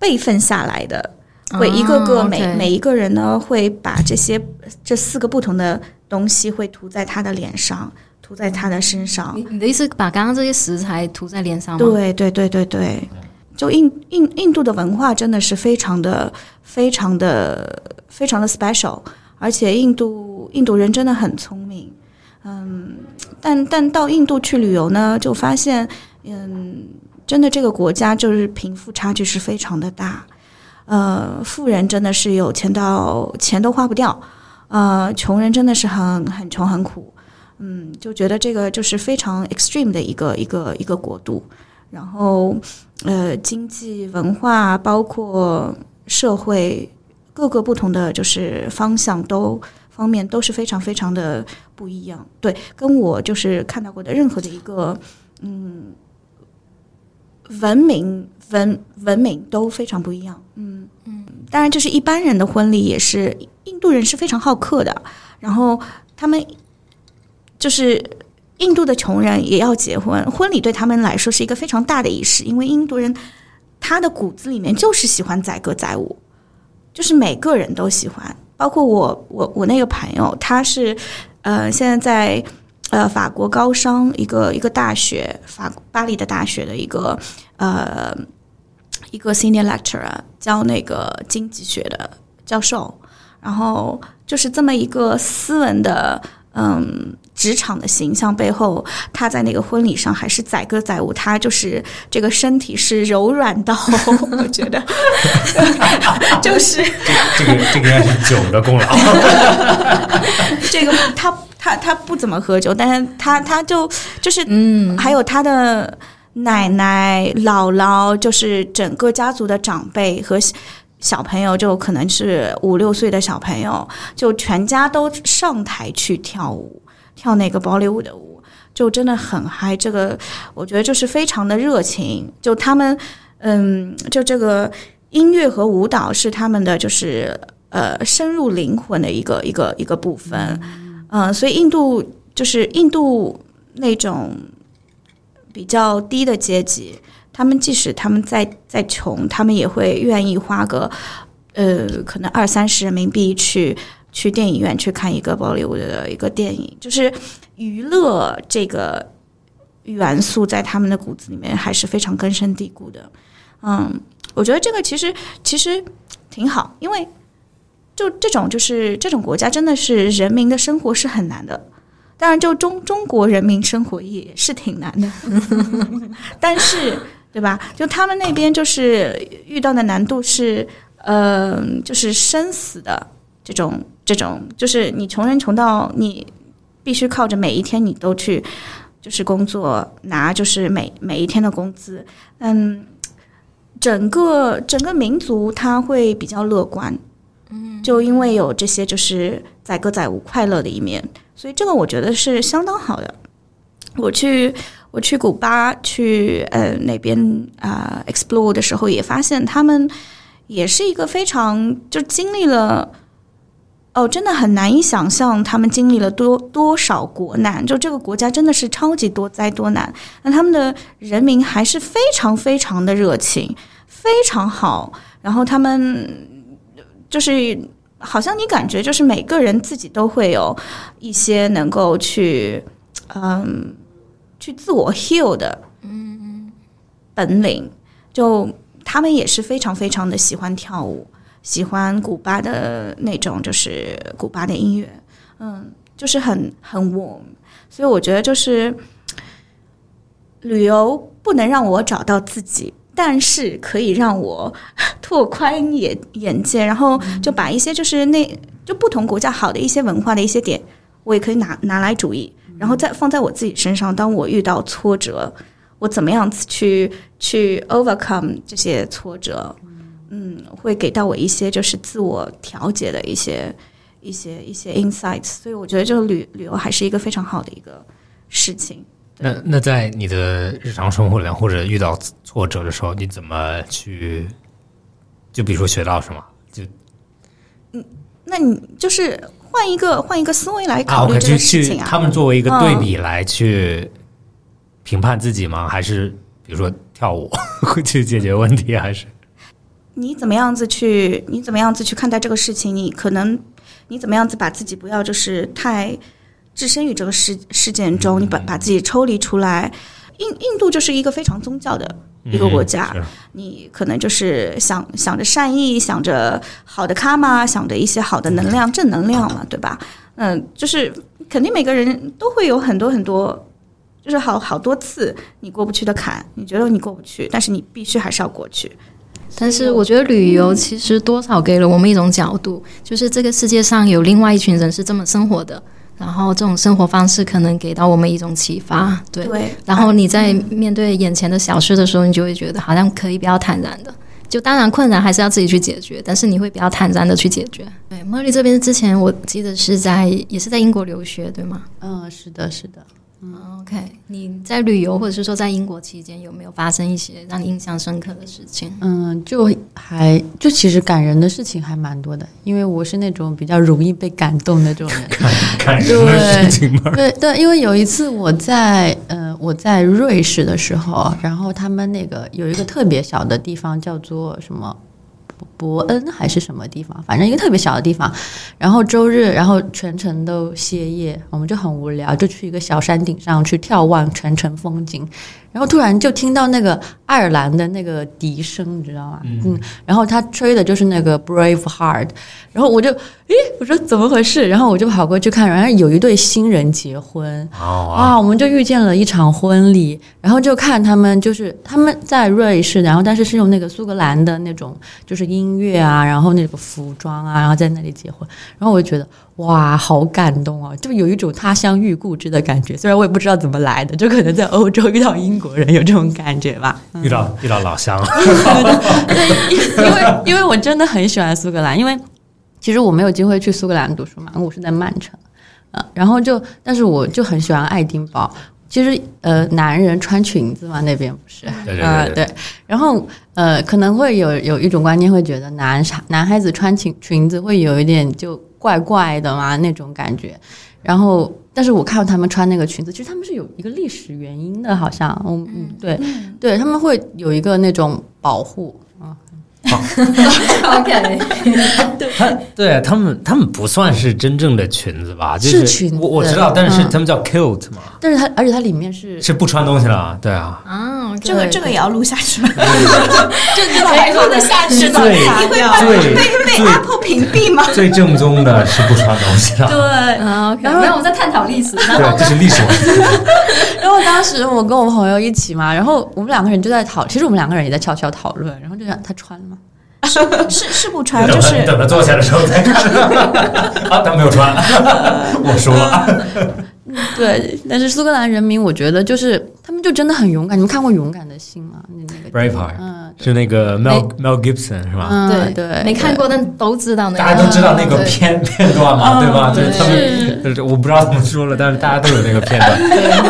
辈分下来的，会一个个每每一个人呢会把这些这四个不同的东西会涂在他的脸上，涂在他的身上。你的意思把刚刚这些食材涂在脸上吗？对对对对对，就印印印度的文化真的是非常的非常的非常的 special。而且印度印度人真的很聪明，嗯，但但到印度去旅游呢，就发现，嗯，真的这个国家就是贫富差距是非常的大，呃，富人真的是有钱到钱都花不掉，呃，穷人真的是很很穷很苦，嗯，就觉得这个就是非常 extreme 的一个一个一个国度，然后呃，经济文化包括社会。各个不同的就是方向都方面都是非常非常的不一样，对，跟我就是看到过的任何的一个嗯文明文文明都非常不一样，嗯嗯，当然就是一般人的婚礼也是，印度人是非常好客的，然后他们就是印度的穷人也要结婚，婚礼对他们来说是一个非常大的仪式，因为印度人他的骨子里面就是喜欢载歌载舞。就是每个人都喜欢，包括我，我我那个朋友，他是，呃，现在在呃法国高商一个一个大学，法巴黎的大学的一个呃一个 senior lecturer 教那个经济学的教授，然后就是这么一个斯文的。嗯，职场的形象背后，他在那个婚礼上还是载歌载舞，他就是这个身体是柔软到，*laughs* 我觉得，*laughs* 就是这个这个应该是酒的功劳。*laughs* 这个他他他不怎么喝酒，但是他他就就是嗯，还有他的奶奶姥姥，就是整个家族的长辈和。小朋友就可能是五六岁的小朋友，就全家都上台去跳舞，跳那个芭蕾舞的舞，就真的很嗨。这个我觉得就是非常的热情，就他们，嗯，就这个音乐和舞蹈是他们的，就是呃深入灵魂的一个一个一个部分，嗯，所以印度就是印度那种比较低的阶级。他们即使他们再再穷，他们也会愿意花个呃，可能二三十人民币去去电影院去看一个宝莱坞的一个电影。就是娱乐这个元素在他们的骨子里面还是非常根深蒂固的。嗯，我觉得这个其实其实挺好，因为就这种就是这种国家真的是人民的生活是很难的。当然，就中中国人民生活也是挺难的，但是。对吧？就他们那边就是遇到的难度是，呃，就是生死的这种这种，就是你穷人穷到你必须靠着每一天你都去就是工作拿就是每每一天的工资，嗯，整个整个民族他会比较乐观，嗯，就因为有这些就是载歌载舞快乐的一面，所以这个我觉得是相当好的。我去。我去古巴去呃那边啊、explore 的时候，也发现他们也是一个非常就经历了。哦，真的很难以想象他们经历了多多少国难，就这个国家真的是超级多灾多难，那他们的人民还是非常非常的热情，非常好，然后他们就是好像你感觉就是每个人自己都会有一些能够去嗯去自我 heal 的嗯本领，就他们也是非常非常的喜欢跳舞。喜欢古巴的那种，就是古巴的音乐，嗯，就是很很 warm，所以我觉得就是旅游不能让我找到自己，但是可以让我拓宽眼眼界，然后就把一些就是那就不同国家好的一些文化的一些点，我也可以拿拿来主义，然后再放在我自己身上。当我遇到挫折，我怎么样子去去 overcome 这些挫折？嗯，会给到我一些就是自我调节的一些一些一些 insights，所以我觉得这个旅旅游还是一个非常好的一个事情。那那在你的日常生活里面，或者遇到挫折的时候，你怎么去？就比如说学到什么？就嗯那你就是换一个换一个思维来啊考虑这个事情啊。他们作为一个对比来去评判自己吗？还是比如说跳舞 *laughs* 会去解决问题？还是你怎么样子去，你怎么样子去看待这个事情？你可能你怎么样子把自己不要就是太置身于这个事事件中，你把把自己抽离出来。印印度就是一个非常宗教的一个国家，嗯你可能就是想想着善意，想着好的卡嘛，想着一些好的能量、正能量嘛，对吧？嗯，就是肯定每个人都会有很多很多，就是好好多次你过不去的坎，你觉得你过不去，但是你必须还是要过去。但是我觉得旅游其实多少给了我们一种角度，就是这个世界上有另外一群人是这么生活的，然后这种生活方式可能给到我们一种启发，对。对，然后你在面对眼前的小事的时候，你就会觉得好像可以比较坦然的。就当然困难还是要自己去解决，但是你会比较坦然的去解决。对，茉莉这边之前我记得是在也是在英国留学，对吗嗯，是的，是的。？OK，你在旅游或者是说在英国期间有没有发生一些让你印象深刻的事情？嗯，就还就其实感人的事情还蛮多的，因为我是那种比较容易被感动的这种人。感 *laughs* 感人的事情吗？对对，因为有一次我在呃我在瑞士的时候，然后他们那个有一个特别小的地方叫做什么伯恩还是什么地方，反正一个特别小的地方。然后周日，然后全程都歇业，我们就很无聊，就去一个小山顶上去眺望全城风景。然后突然就听到那个爱尔兰的那个笛声，你知道吗？嗯，然后他吹的就是那个 Brave Heart，然后我就，诶，我说怎么回事？然后我就跑过去看，然后有一对新人结婚，啊，我们就遇见了一场婚礼，然后就看他们就是他们在瑞士，然后但是是用那个苏格兰的那种就是音乐啊，然后那个服装啊，然后在那里结婚，然后我就觉得哇，好感动啊，就有一种他乡遇故知的感觉。虽然我也不知道怎么来的，就可能在欧洲遇到英国人有这种感觉吧。遇到遇到老乡，*laughs* 对，因因为因为我真的很喜欢苏格兰，因为其实我没有机会去苏格兰读书嘛，我是在曼城，呃，然后就但是我就很喜欢爱丁堡。其实呃，男人穿裙子嘛，那边不是，呃对然后呃，可能会有有一种观念，会觉得男男孩子穿裙裙子会有一点就怪怪的嘛那种感觉。然后，但是我看到他们穿那个裙子，其实他们是有一个历史原因的，好像，嗯嗯，对，对，他们会有一个那种保护啊，OK，*laughs* 他对他们他们不算是真正的裙子吧？就是裙子我我知道，但是嗯他们叫 kilt 嘛，但是它而且它里面是是不穿东西了，对啊，嗯，这个这个也要录下去吗？就这还录得下去的，最你会被被最 Apple 屏蔽吗？最正宗的是不穿东西的，对，啊，OK，没有我们在探讨历史，然后对，这是历史。*laughs* 然后当时我跟我朋友一起嘛，然后我们两个人就在讨，其实我们两个人也在悄悄讨论，然后就想他穿了吗？是是不穿，就是他等他坐下的时候再穿，*laughs* 啊，他没有穿，我输了。对，但是苏格兰人民，我觉得就是他们就真的很勇敢。你们看过《勇敢的心》吗？那那个 Braveheart 嗯是那个 Mel Mel Gibson 是吧？嗯对，没看过，但都知道那个。大家都知道那个片片段嘛，对吧？就是他们，就是我不知道怎么说了，但是大家都有那个片段，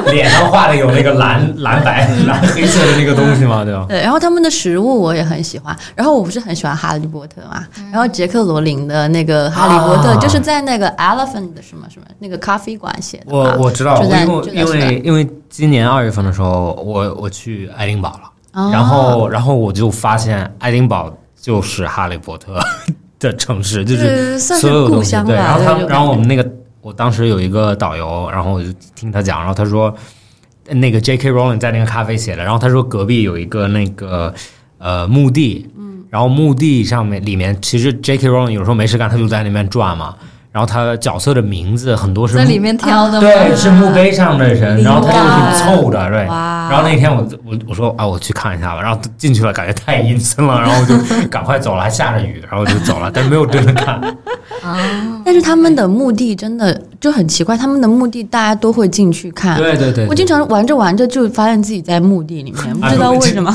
*laughs* 脸上画的有那个蓝蓝白蓝黑色的那个东西嘛，对吧？对，然后他们的食物我也很喜欢。然后我不是很喜欢哈利波特嘛，然后杰克罗琳的那个哈利波特、啊就是在那个 Elephant 的什么什么那个咖啡馆写的我我知道，因为因为因为今年二月份的时候，我我去爱丁堡了，哦然后然后我就发现爱丁堡就是哈利波特的城市，*laughs* 就是所有东西对。然后他们，然后我们那个我当时有一个导游，然后我就听他讲，然后他说那个 J.K. Rowling 在那个咖啡写的，然后他说隔壁有一个那个呃墓地，嗯，然后墓地上面里面其实 J.K. Rowling 有时候没事干，他就在那边转嘛。然后他角色的名字很多是墓在里面挑的？对，是墓碑上的人，然后他就是凑的，对。哇然后那天我我我说啊，我去看一下吧，然后进去了，感觉太阴森了，*laughs* 然后我就赶快走了，还下着雨，然后就走了，但是没有真的看。啊但是他们的墓地真的就很奇怪，他们的墓地大家都会进去看。对对对，我经常玩着玩着就发现自己在墓地里面，不知道为什么，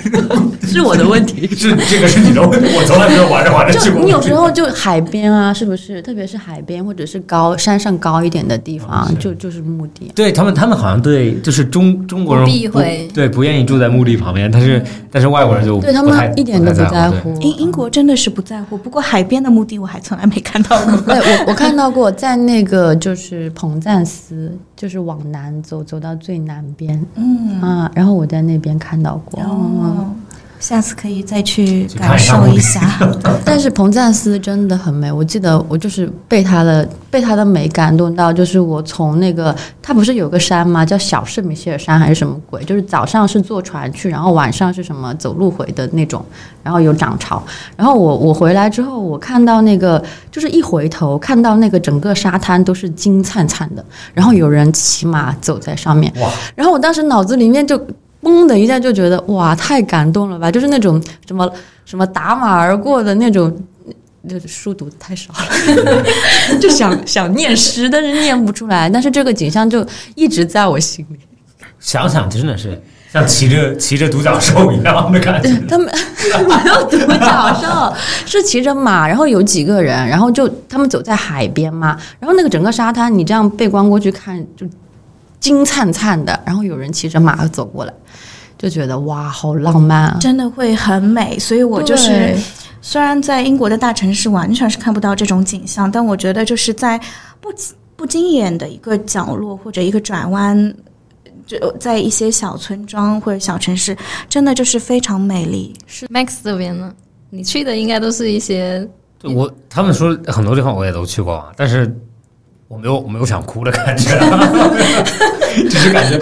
*laughs* 是我的问题。是这个是你的问题，我从来没有玩着玩着去过。就你有时候就海边啊，是不是？特别是海边或者是高山上高一点的地方，就就是墓地。对他们，他们好像对就是中中国人不避讳对不愿意住在墓地旁边，但是但是外国人就对他们一点都不。在乎。英英国真的是不在乎，不过海边的墓地我还从来没看到过。对我我看到过，在那个就是彭赞斯，就是往南走，走到最南边，嗯，啊，然后我在那边看到过。哦，下次可以再去感受一下。但是彭赞斯真的很美，我记得我就是被它的被它的美感动到，就是我从那个它不是有个山吗？叫小圣米歇尔山还是什么鬼？就是早上是坐船去，然后晚上是什么走路回的那种，然后有涨潮。然后我我回来之后，我看到那个就是一回头看到那个整个沙滩都是金灿灿的，然后有人骑马走在上面，哇，然后我当时脑子里面就嘣的一下就觉得哇，太感动了吧！就是那种什么什么打马而过的那种。就是书读的太少了，*laughs* 就想想念诗，但是念不出来。但是这个景象就一直在我心里。想想真的是像骑着骑着独角兽一样的感觉。*laughs* 他们没有独角兽，是骑着马，然后有几个人，然后就他们走在海边嘛，然后那个整个沙滩，你这样背光过去看，就金灿灿的，然后有人骑着马走过来，就觉得哇，好浪漫啊！真的会很美，所以我就是虽然在英国的大城市完全是看不到这种景象，但我觉得就是在不不经眼的一个角落或者一个转弯，就在一些小村庄或者小城市，真的就是非常美丽。是 Max 这边呢？你去的应该都是一些对我他们说很多地方我也都去过啊，但是我没有我没有想哭的感觉，*laughs* 只是感觉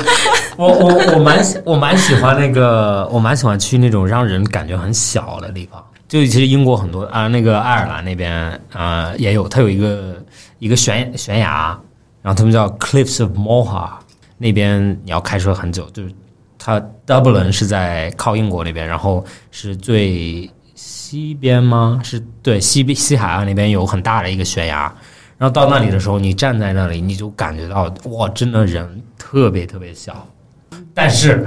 我我我蛮喜我蛮喜欢那个我蛮喜欢去那种让人感觉很小的地方。就其实英国很多啊，那个爱尔兰那边啊、也有，它有一个一个悬悬崖，然后他们叫 Cliffs of Moher，那边你要开车很久，就是它 Dublin 是在靠英国那边，然后是最西边吗？是对西边西海岸那边有很大的一个悬崖，然后到那里的时候，你站在那里，你就感觉到哇，真的人特别特别小，但是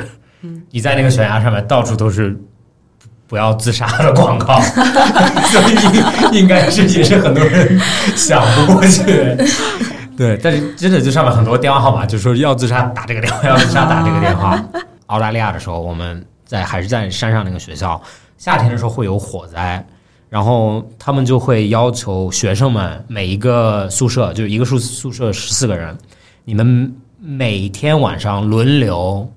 你在那个悬崖上面到处都是。不要自杀的广告，*laughs* 所以应该是也是很多人想不过去。对，但是真的就上面很多电话号码，就说要自杀打这个电话，要自杀打这个电话。*laughs* 澳大利亚的时候，我们在还是在山上那个学校，夏天的时候会有火灾，然后他们就会要求学生们每一个宿舍，就是一个宿宿舍十四个人，你们每天晚上轮流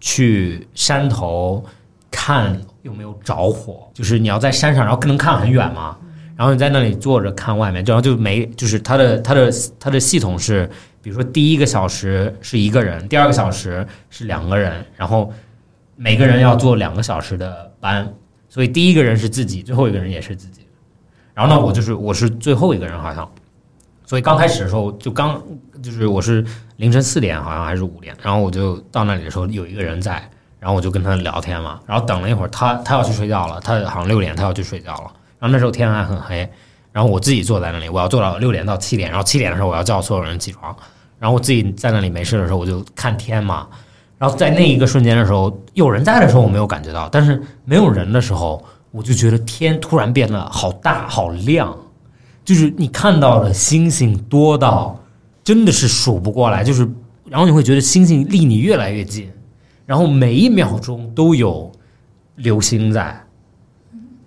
去山头看有没有着火，就是你要在山上，然后能看很远嘛。然后你在那里坐着看外面，然后就没就是它的它的它的系统是，比如说第一个小时是一个人，第二个小时是两个人，然后每个人要做两个小时的班，所以第一个人是自己，最后一个人也是自己。然后呢，我就是我是最后一个人好像，所以刚开始的时候就刚就是我是凌晨四点好像还是五点，然后我就到那里的时候有一个人在，然后我就跟他聊天嘛，然后等了一会儿，他他要去睡觉了，他好像六点他要去睡觉了，然后那时候天还很黑，然后我自己坐在那里，我要坐到六点到七点，然后七点的时候我要叫所有人起床，然后我自己在那里没事的时候我就看天嘛，然后在那一个瞬间的时候，有人在的时候我没有感觉到，但是没有人的时候，我就觉得天突然变得好大好亮，就是你看到的星星多到真的是数不过来，就是然后你会觉得星星离你越来越近，然后每一秒钟都有流星在，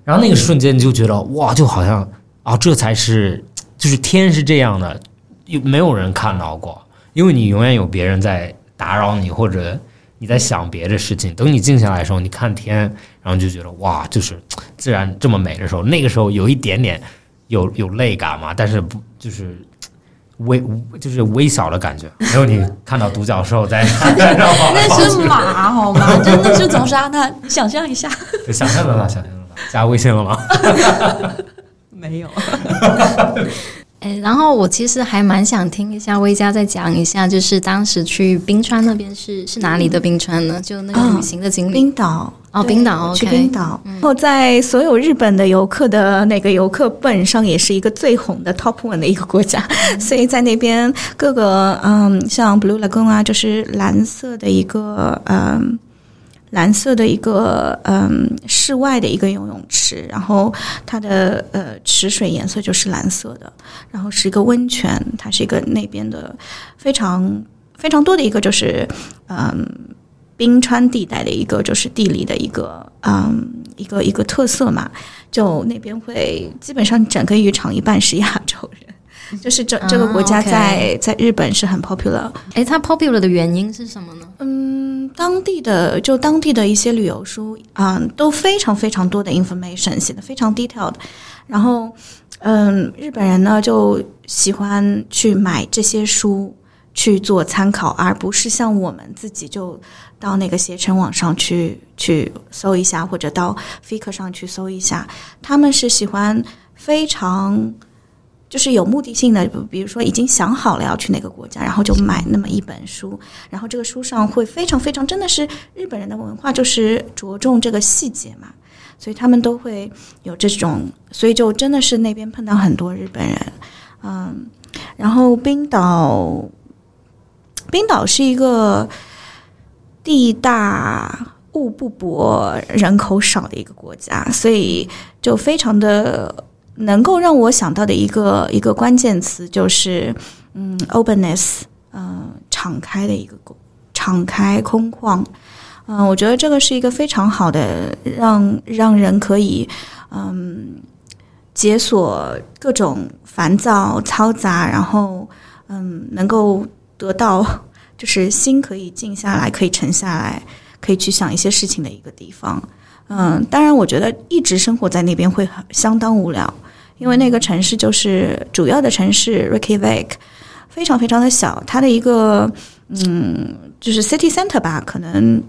然后那个瞬间你就觉得哇，就好像啊，这才是就是天是这样的，又没有人看到过？因为你永远有别人在打扰你，或者你在想别的事情。等你静下来的时候，你看天，然后就觉得哇，就是自然这么美的时候，那个时候有一点点有有泪感嘛，但是不就是微就是微小的感觉，没有你看到独角兽在 *laughs* 那是马好吗？真的是从沙滩，想象一下，想象得到，想象得到，加微信了吗？*laughs* 没有。哎，然后我其实还蛮想听一下魏佳再讲一下，就是当时去冰川那边是是哪里的冰川呢？就那个旅行的经历。冰岛哦，冰岛去冰岛，然后在所有日本的游客的那个游客本上，也是一个最红的 top one 的一个国家，所以在那边各个嗯，像 Blue Lagoon 啊，就是蓝色的一个嗯。蓝色的一个嗯室外的一个游泳池，然后它的呃池水颜色就是蓝色的，然后是一个温泉，它是一个那边的非常非常多的一个就是嗯冰川地带的一个就是地理的一个嗯一个一个特色嘛，就那边会基本上整个浴场一半是亚洲人，就是这这个国家在在日本是很 popular。哎，它 popular 的原因是什么呢？嗯。当地的就当地的一些旅游书啊，都非常非常多的 information 写的非常 detailed，然后嗯，日本人呢就喜欢去买这些书去做参考，而不是像我们自己就到那个携程网上去去搜一下，或者到 Flickr 上去搜一下，他们是喜欢非常。就是有目的性的，比如说已经想好了要去哪个国家，然后就买那么一本书，然后这个书上会非常非常，真的是日本人的文化就是着重这个细节嘛，所以他们都会有这种，所以就真的是那边碰到很多日本人，嗯，然后冰岛，冰岛是一个地大物不博、人口少的一个国家，所以就非常的。能够让我想到的一个一个关键词就是，嗯，openness，嗯，敞开的一个敞开空旷，嗯，我觉得这个是一个非常好的让让人可以嗯解锁各种烦躁嘈杂，然后嗯能够得到就是心可以静下来，可以沉下来，可以去想一些事情的一个地方。嗯，当然，我觉得一直生活在那边会很相当无聊。因为那个城市就是主要的城市 Reykjavik，非常非常的小，它的一个嗯，就是 city center 吧，可能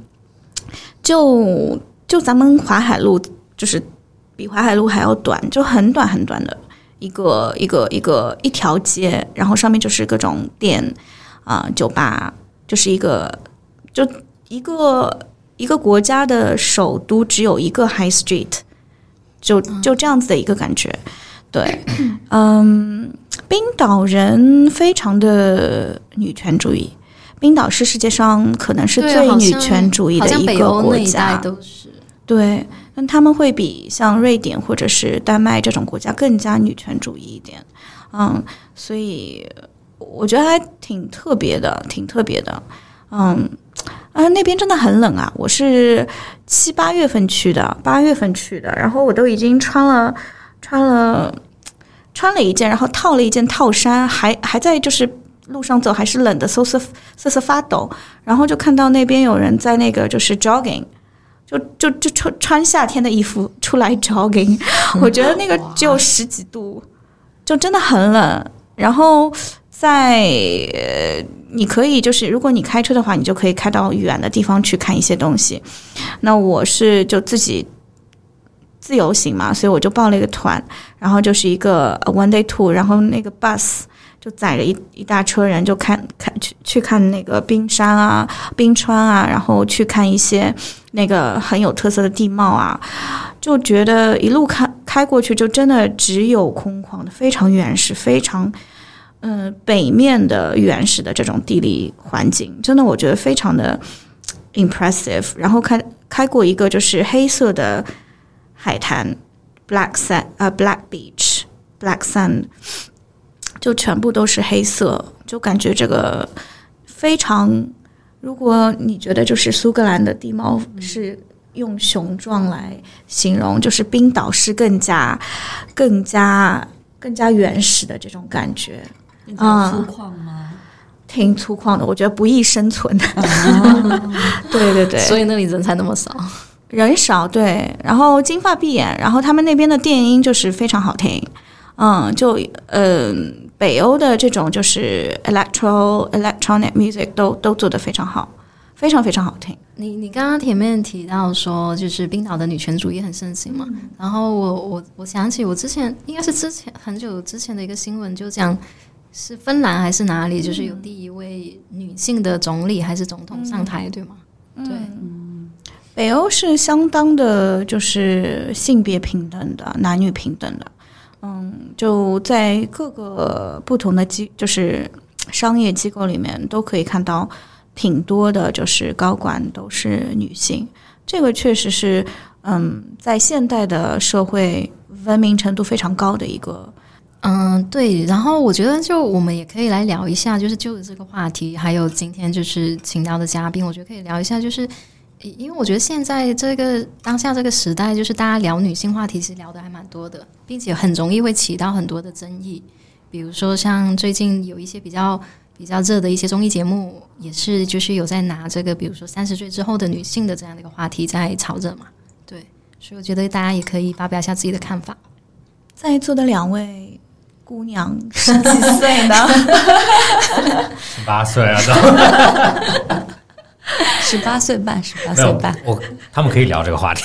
就就咱们淮海路，就是比淮海路还要短，就很短很短的一个一个一个一条街，然后上面就是各种店啊酒吧，就是一个就一个一个国家的首都只有一个 high street，就就这样子的一个感觉。对，*clears throat* 嗯，冰岛人非常的女权主义。冰岛是世界上可能是最女权主义的一个国家，都是对。但他们会比像瑞典或者是丹麦这种国家更加女权主义一点。嗯，所以我觉得还挺特别的，挺特别的。嗯，啊，那边真的很冷啊！我是七八月份去的，八月份去的，然后我都已经穿了。穿了穿了一件，然后套了一件套衫，还还在就是路上走，还是冷的，瑟瑟瑟瑟发抖。然后就看到那边有人在那个就是 jogging，就就就穿穿夏天的衣服出来 jogging。*laughs* 我觉得那个只有十几度，就真的很冷。然后在你可以就是如果你开车的话，你就可以开到远的地方去看一些东西。那我是就自己。自由行嘛，所以我就报了一个团，然后就是一个 one day two，然后那个 bus 就载着一一大车人，就看看去去看那个冰山啊、冰川啊，然后去看一些那个很有特色的地貌啊，就觉得一路开开过去，就真的只有空旷的、非常原始、非常嗯北面的原始的这种地理环境，真的我觉得非常的 impressive。然后开开过一个就是黑色的海滩，black sand 呃 black beach black sand，就全部都是黑色，就感觉这个非常。如果你觉得就是苏格兰的地貌是用雄壮来形容，就是冰岛是更加更加更加原始的这种感觉。啊，粗犷吗？挺粗犷的，我觉得不易生存。*laughs* 对对对，所以那里人才那么少，人少对。然后金发碧眼，然后他们那边的电音就是非常好听。嗯，就嗯，北欧的这种就是 electro electronic music 都都做得非常好，非常非常好听。你你刚刚前面提到说，就是冰岛的女权主义很盛行嘛？然后我我我想起我之前应该是之前很久之前的一个新闻，就讲。是芬兰还是哪里？就是有第一位女性的总理还是总统上台，对吗？对，北欧是相当的，就是性别平等的，男女平等的。嗯，就在各个不同的机，就是商业机构里面，都可以看到挺多的，就是高管都是女性。这个确实是，嗯，在现代的社会文明程度非常高的一个。嗯，对，然后我觉得就我们也可以来聊一下，就是就这个话题，还有今天就是请到的嘉宾，我觉得可以聊一下，就是因为我觉得现在这个当下这个时代，就是大家聊女性话题，其实聊的还蛮多的，并且很容易会起到很多的争议，比如说像最近有一些比较比较热的一些综艺节目，也是就是有在拿这个，比如说三十岁之后的女性的这样的一个话题在炒热嘛，对，所以我觉得大家也可以发表一下自己的看法，在座的两位。姑娘 *laughs* 十几岁呢？十八岁啊，都 *laughs* 十八岁半，十八岁半。我他们可以聊这个话题，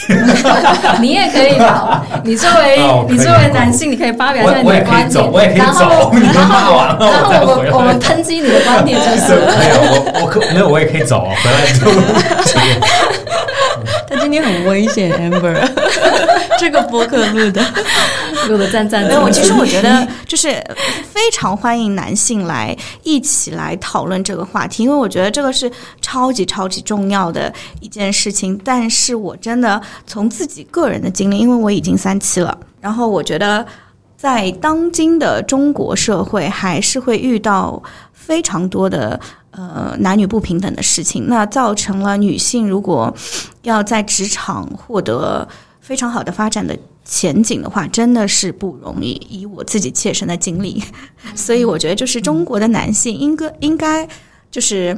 *laughs* 你也可以聊。你作为你作为男性，你可以发表一下你的观点。我也可以走，你然后完了，然后我们我们抨击你的观点就是。*laughs* 没有，我我可没有，我也可以走，回来就。他今天很危险，Amber。这个博客录的。*laughs* 录的赞赞。没有，其实我觉得就是非常欢迎男性来一起来讨论这个话题，因为我觉得这个是超级超级重要的一件事情。但是我真的从自己个人的经历，因为我已经三期了，然后我觉得在当今的中国社会，还是会遇到非常多的呃男女不平等的事情，那造成了女性如果要在职场获得非常好的发展的。前景的话，真的是不容易。以我自己切身的经历，*laughs* 所以我觉得，就是中国的男性应该应该就是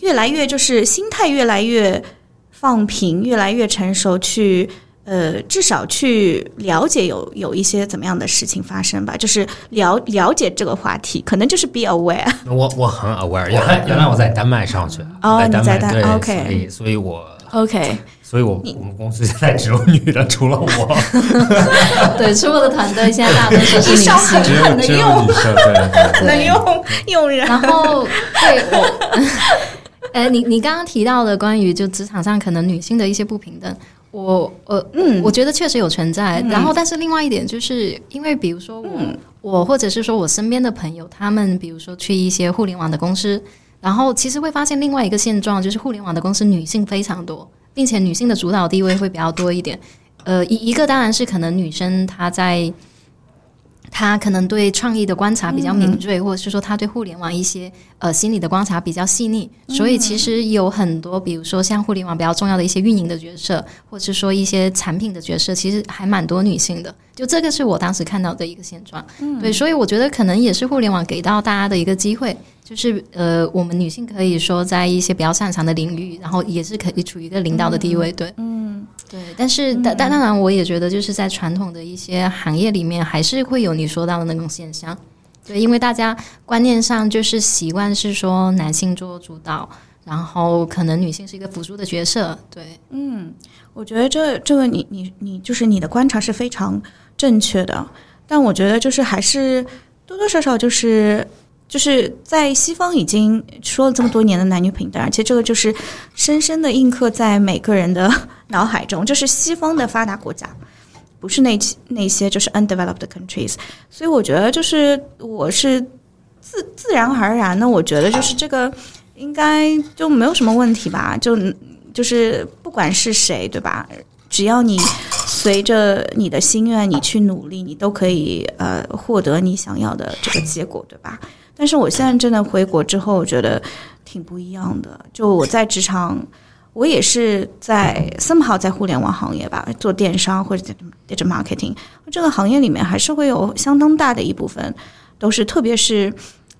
越来越就是心态越来越放平，越来越成熟，去呃至少去了解有有一些怎么样的事情发生吧。就是了了解这个话题，可能就是 be aware。我我很 aware，原来原来我在丹麦上学，哦，你在丹麦，OK，所以所以我 OK。所以，我我们公司现在只有女的，除了我。*laughs* 对，除了的团队现在大多数是 *laughs* 女性，只有只有女生，对，能 *laughs* 用用人。然后，对我，哎，你你刚刚提到的关于就职场上可能女性的一些不平等，我呃嗯，我觉得确实有存在。然后，但是另外一点就是，因为比如说我我或者是说我身边的朋友，他们比如说去一些互联网的公司，然后其实会发现另外一个现状，就是互联网的公司女性非常多。并且女性的主导地位会比较多一点，呃，一一个当然是可能女生她在，她可能对创意的观察比较敏锐，或者是说她对互联网一些呃心理的观察比较细腻，所以其实有很多，比如说像互联网比较重要的一些运营的角色，或者是说一些产品的角色，其实还蛮多女性的。就这个是我当时看到的一个现状，对，所以我觉得可能也是互联网给到大家的一个机会。就是呃，我们女性可以说在一些比较擅长的领域，然后也是可以处于一个领导的地位，对，嗯，对。但是，但当然，我也觉得就是在传统的一些行业里面，还是会有你说到的那种现象，对，因为大家观念上就是习惯是说男性做主导，然后可能女性是一个辅助的角色，对，嗯，我觉得这这个你你你就是你的观察是非常正确的，但我觉得就是还是多多少少就是。就是在西方已经说了这么多年的男女平等，而且这个就是深深的印刻在每个人的脑海中。就是西方的发达国家，不是那那些就是 undeveloped countries。所以我觉得就是我是自自然而然的，我觉得就是这个应该就没有什么问题吧？就就是不管是谁，对吧？只要你随着你的心愿，你去努力，你都可以呃获得你想要的这个结果，对吧？但是我现在真的回国之后，我觉得挺不一样的。就我在职场，我也是在 somehow 在互联网行业吧，做电商或者在 digital marketing 这个行业里面，还是会有相当大的一部分都是，特别是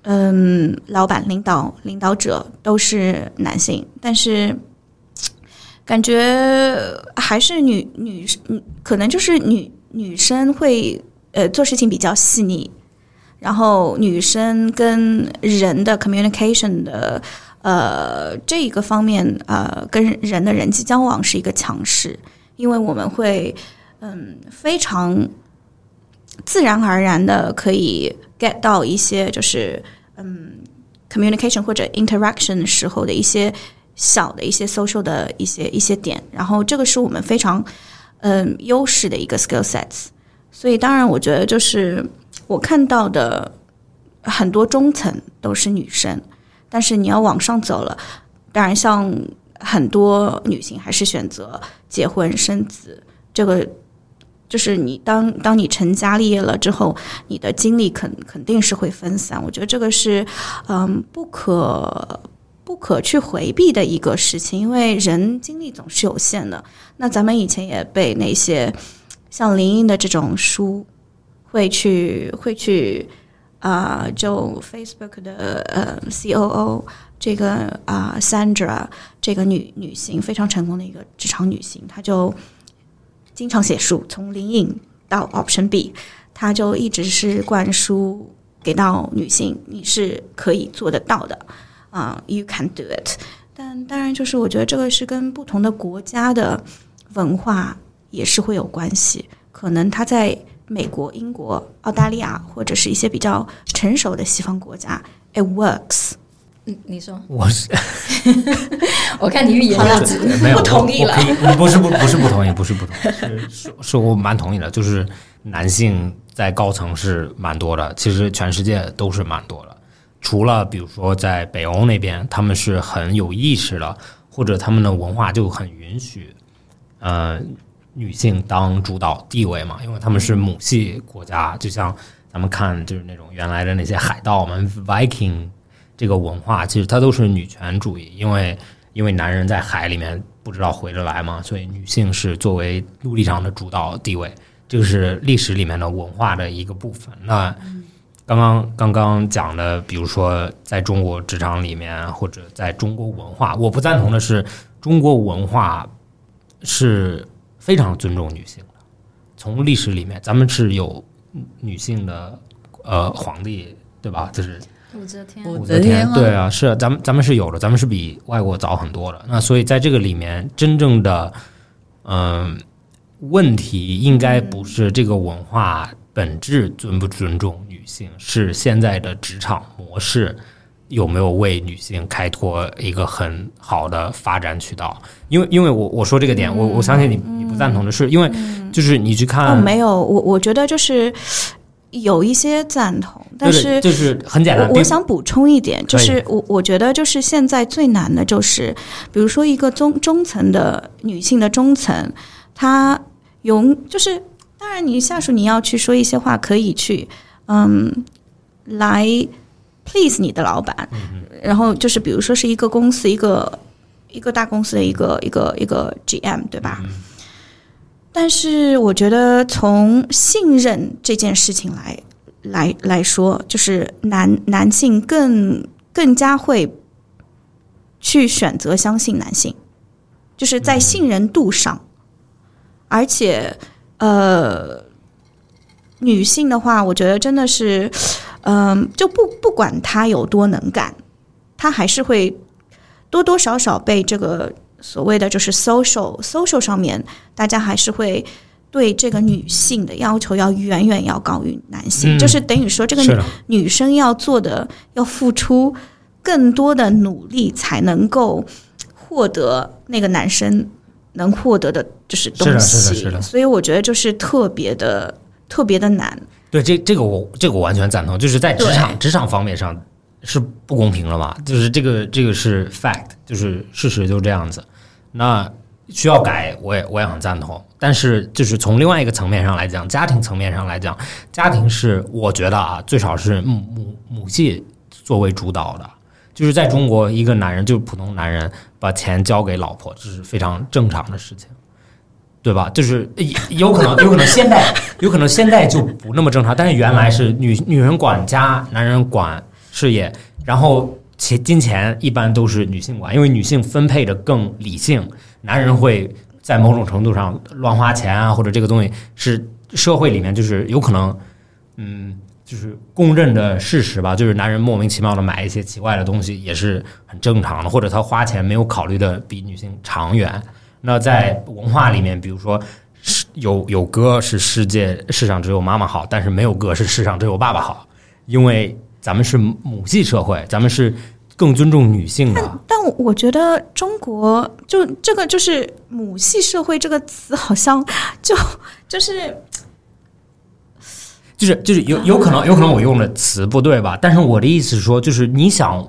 嗯，老板、领导、领导者都是男性，但是感觉还是女女生可能就是女女生会呃做事情比较细腻。然后女生跟人的 communication 的呃这一个方面呃跟人的人际交往是一个强势，因为我们会嗯非常自然而然的可以 get 到一些就是嗯 communication 或者 interaction 时候的一些小的一些 social 的一些一些点，然后这个是我们非常嗯优势的一个 skill sets，所以当然我觉得就是。我看到的很多中层都是女生，但是你要往上走了，当然像很多女性还是选择结婚生子。这个就是你当当你成家立业了之后，你的精力肯肯定是会分散。我觉得这个是嗯不可不可去回避的一个事情，因为人精力总是有限的。那咱们以前也被那些像林荫的这种书。会去会去啊，就 Facebook 的呃 COO 这个啊 Sandra 这个女女性非常成功的一个职场女性，她就经常写书，从零影到 Option B，她就一直是灌输给到女性，你是可以做得到的啊，You can do it。但当然，就是我觉得这个是跟不同的国家的文化也是会有关系，可能她在。美国、英国、澳大利亚或者是一些比较成熟的西方国家，it works。嗯，你说我是，*laughs* 我看你欲言又止，没有不同意了。不是不不是不同意，不是不同意，是是是我蛮同意的。就是男性在高层是蛮多的，其实全世界都是蛮多的。除了比如说在北欧那边，他们是很有意识的，或者他们的文化就很允许，嗯。女性当主导地位嘛，因为他们是母系国家，就像咱们看就是那种原来的那些海盗们，Viking 这个文化，其实它都是女权主义，因为因为男人在海里面不知道回得来嘛，所以女性是作为陆地上的主导地位，这个是历史里面的文化的一个部分。那刚刚刚刚讲的，比如说在中国职场里面，或者在中国文化，我不赞同的是中国文化是。非常尊重女性的，从历史里面，咱们是有女性的呃皇帝，对吧？就是武则天，武则天，对啊，是咱们咱们是有的，咱们是比外国早很多的。那所以在这个里面，真正的嗯问题应该不是这个文化本质尊不尊重女性，是现在的职场模式。有没有为女性开拓一个很好的发展渠道？因为，因为我我说这个点，我我相信你你不赞同的是，因为就是你去看，没有，我我觉得就是有一些赞同，但是就是很简单。我想补充一点，就是我我觉得就是现在最难的就是，比如说一个中中层的女性的中层，她永就是当然你下属你要去说一些话，可以去嗯来。Please 你的老板，然后就是比如说是一个公司一个一个大公司的一个一个一个 GM 对吧？但是我觉得从信任这件事情来来来说，就是男男性更更加会去选择相信男性，就是在信任度上，而且呃，女性的话，我觉得真的是。嗯，就不不管他有多能干，他还是会多多少少被这个所谓的就是 social social 上面，大家还是会对这个女性的要求要远远要高于男性，就是等于说这个女生要做的要付出更多的努力才能够获得那个男生能获得的就是东西，所以我觉得就是特别的特别的难。对这这个我这个我完全赞同，就是在职场职场方面上，是不公平了嘛？就是这个这个是 fact，就是事实就这样子。那需要改，我也我也很赞同。但是就是从另外一个层面上来讲，家庭层面上来讲，家庭是我觉得啊，最少是母母母系作为主导的。就是在中国，一个男人就是普通男人，把钱交给老婆，这是非常正常的事情，对吧？就是有可能，有可能现在，有可能现在就不那么正常，但是原来是女女人管家，男人管事业，然后钱金钱一般都是女性管，因为女性分配的更理性，男人会在某种程度上乱花钱啊，或者这个东西是社会里面就是有可能，嗯。就是公认的事实吧，就是男人莫名其妙的买一些奇怪的东西也是很正常的，或者他花钱没有考虑的比女性长远。那在文化里面，比如说有有歌是世界世上只有妈妈好，但是没有歌是世上只有爸爸好，因为咱们是母系社会，咱们是更尊重女性的。但我觉得中国就这个就是母系社会这个词，好像就 *laughs* 就是。就是就是有有可能有可能我用的词不对吧？但是我的意思是说，就是你想，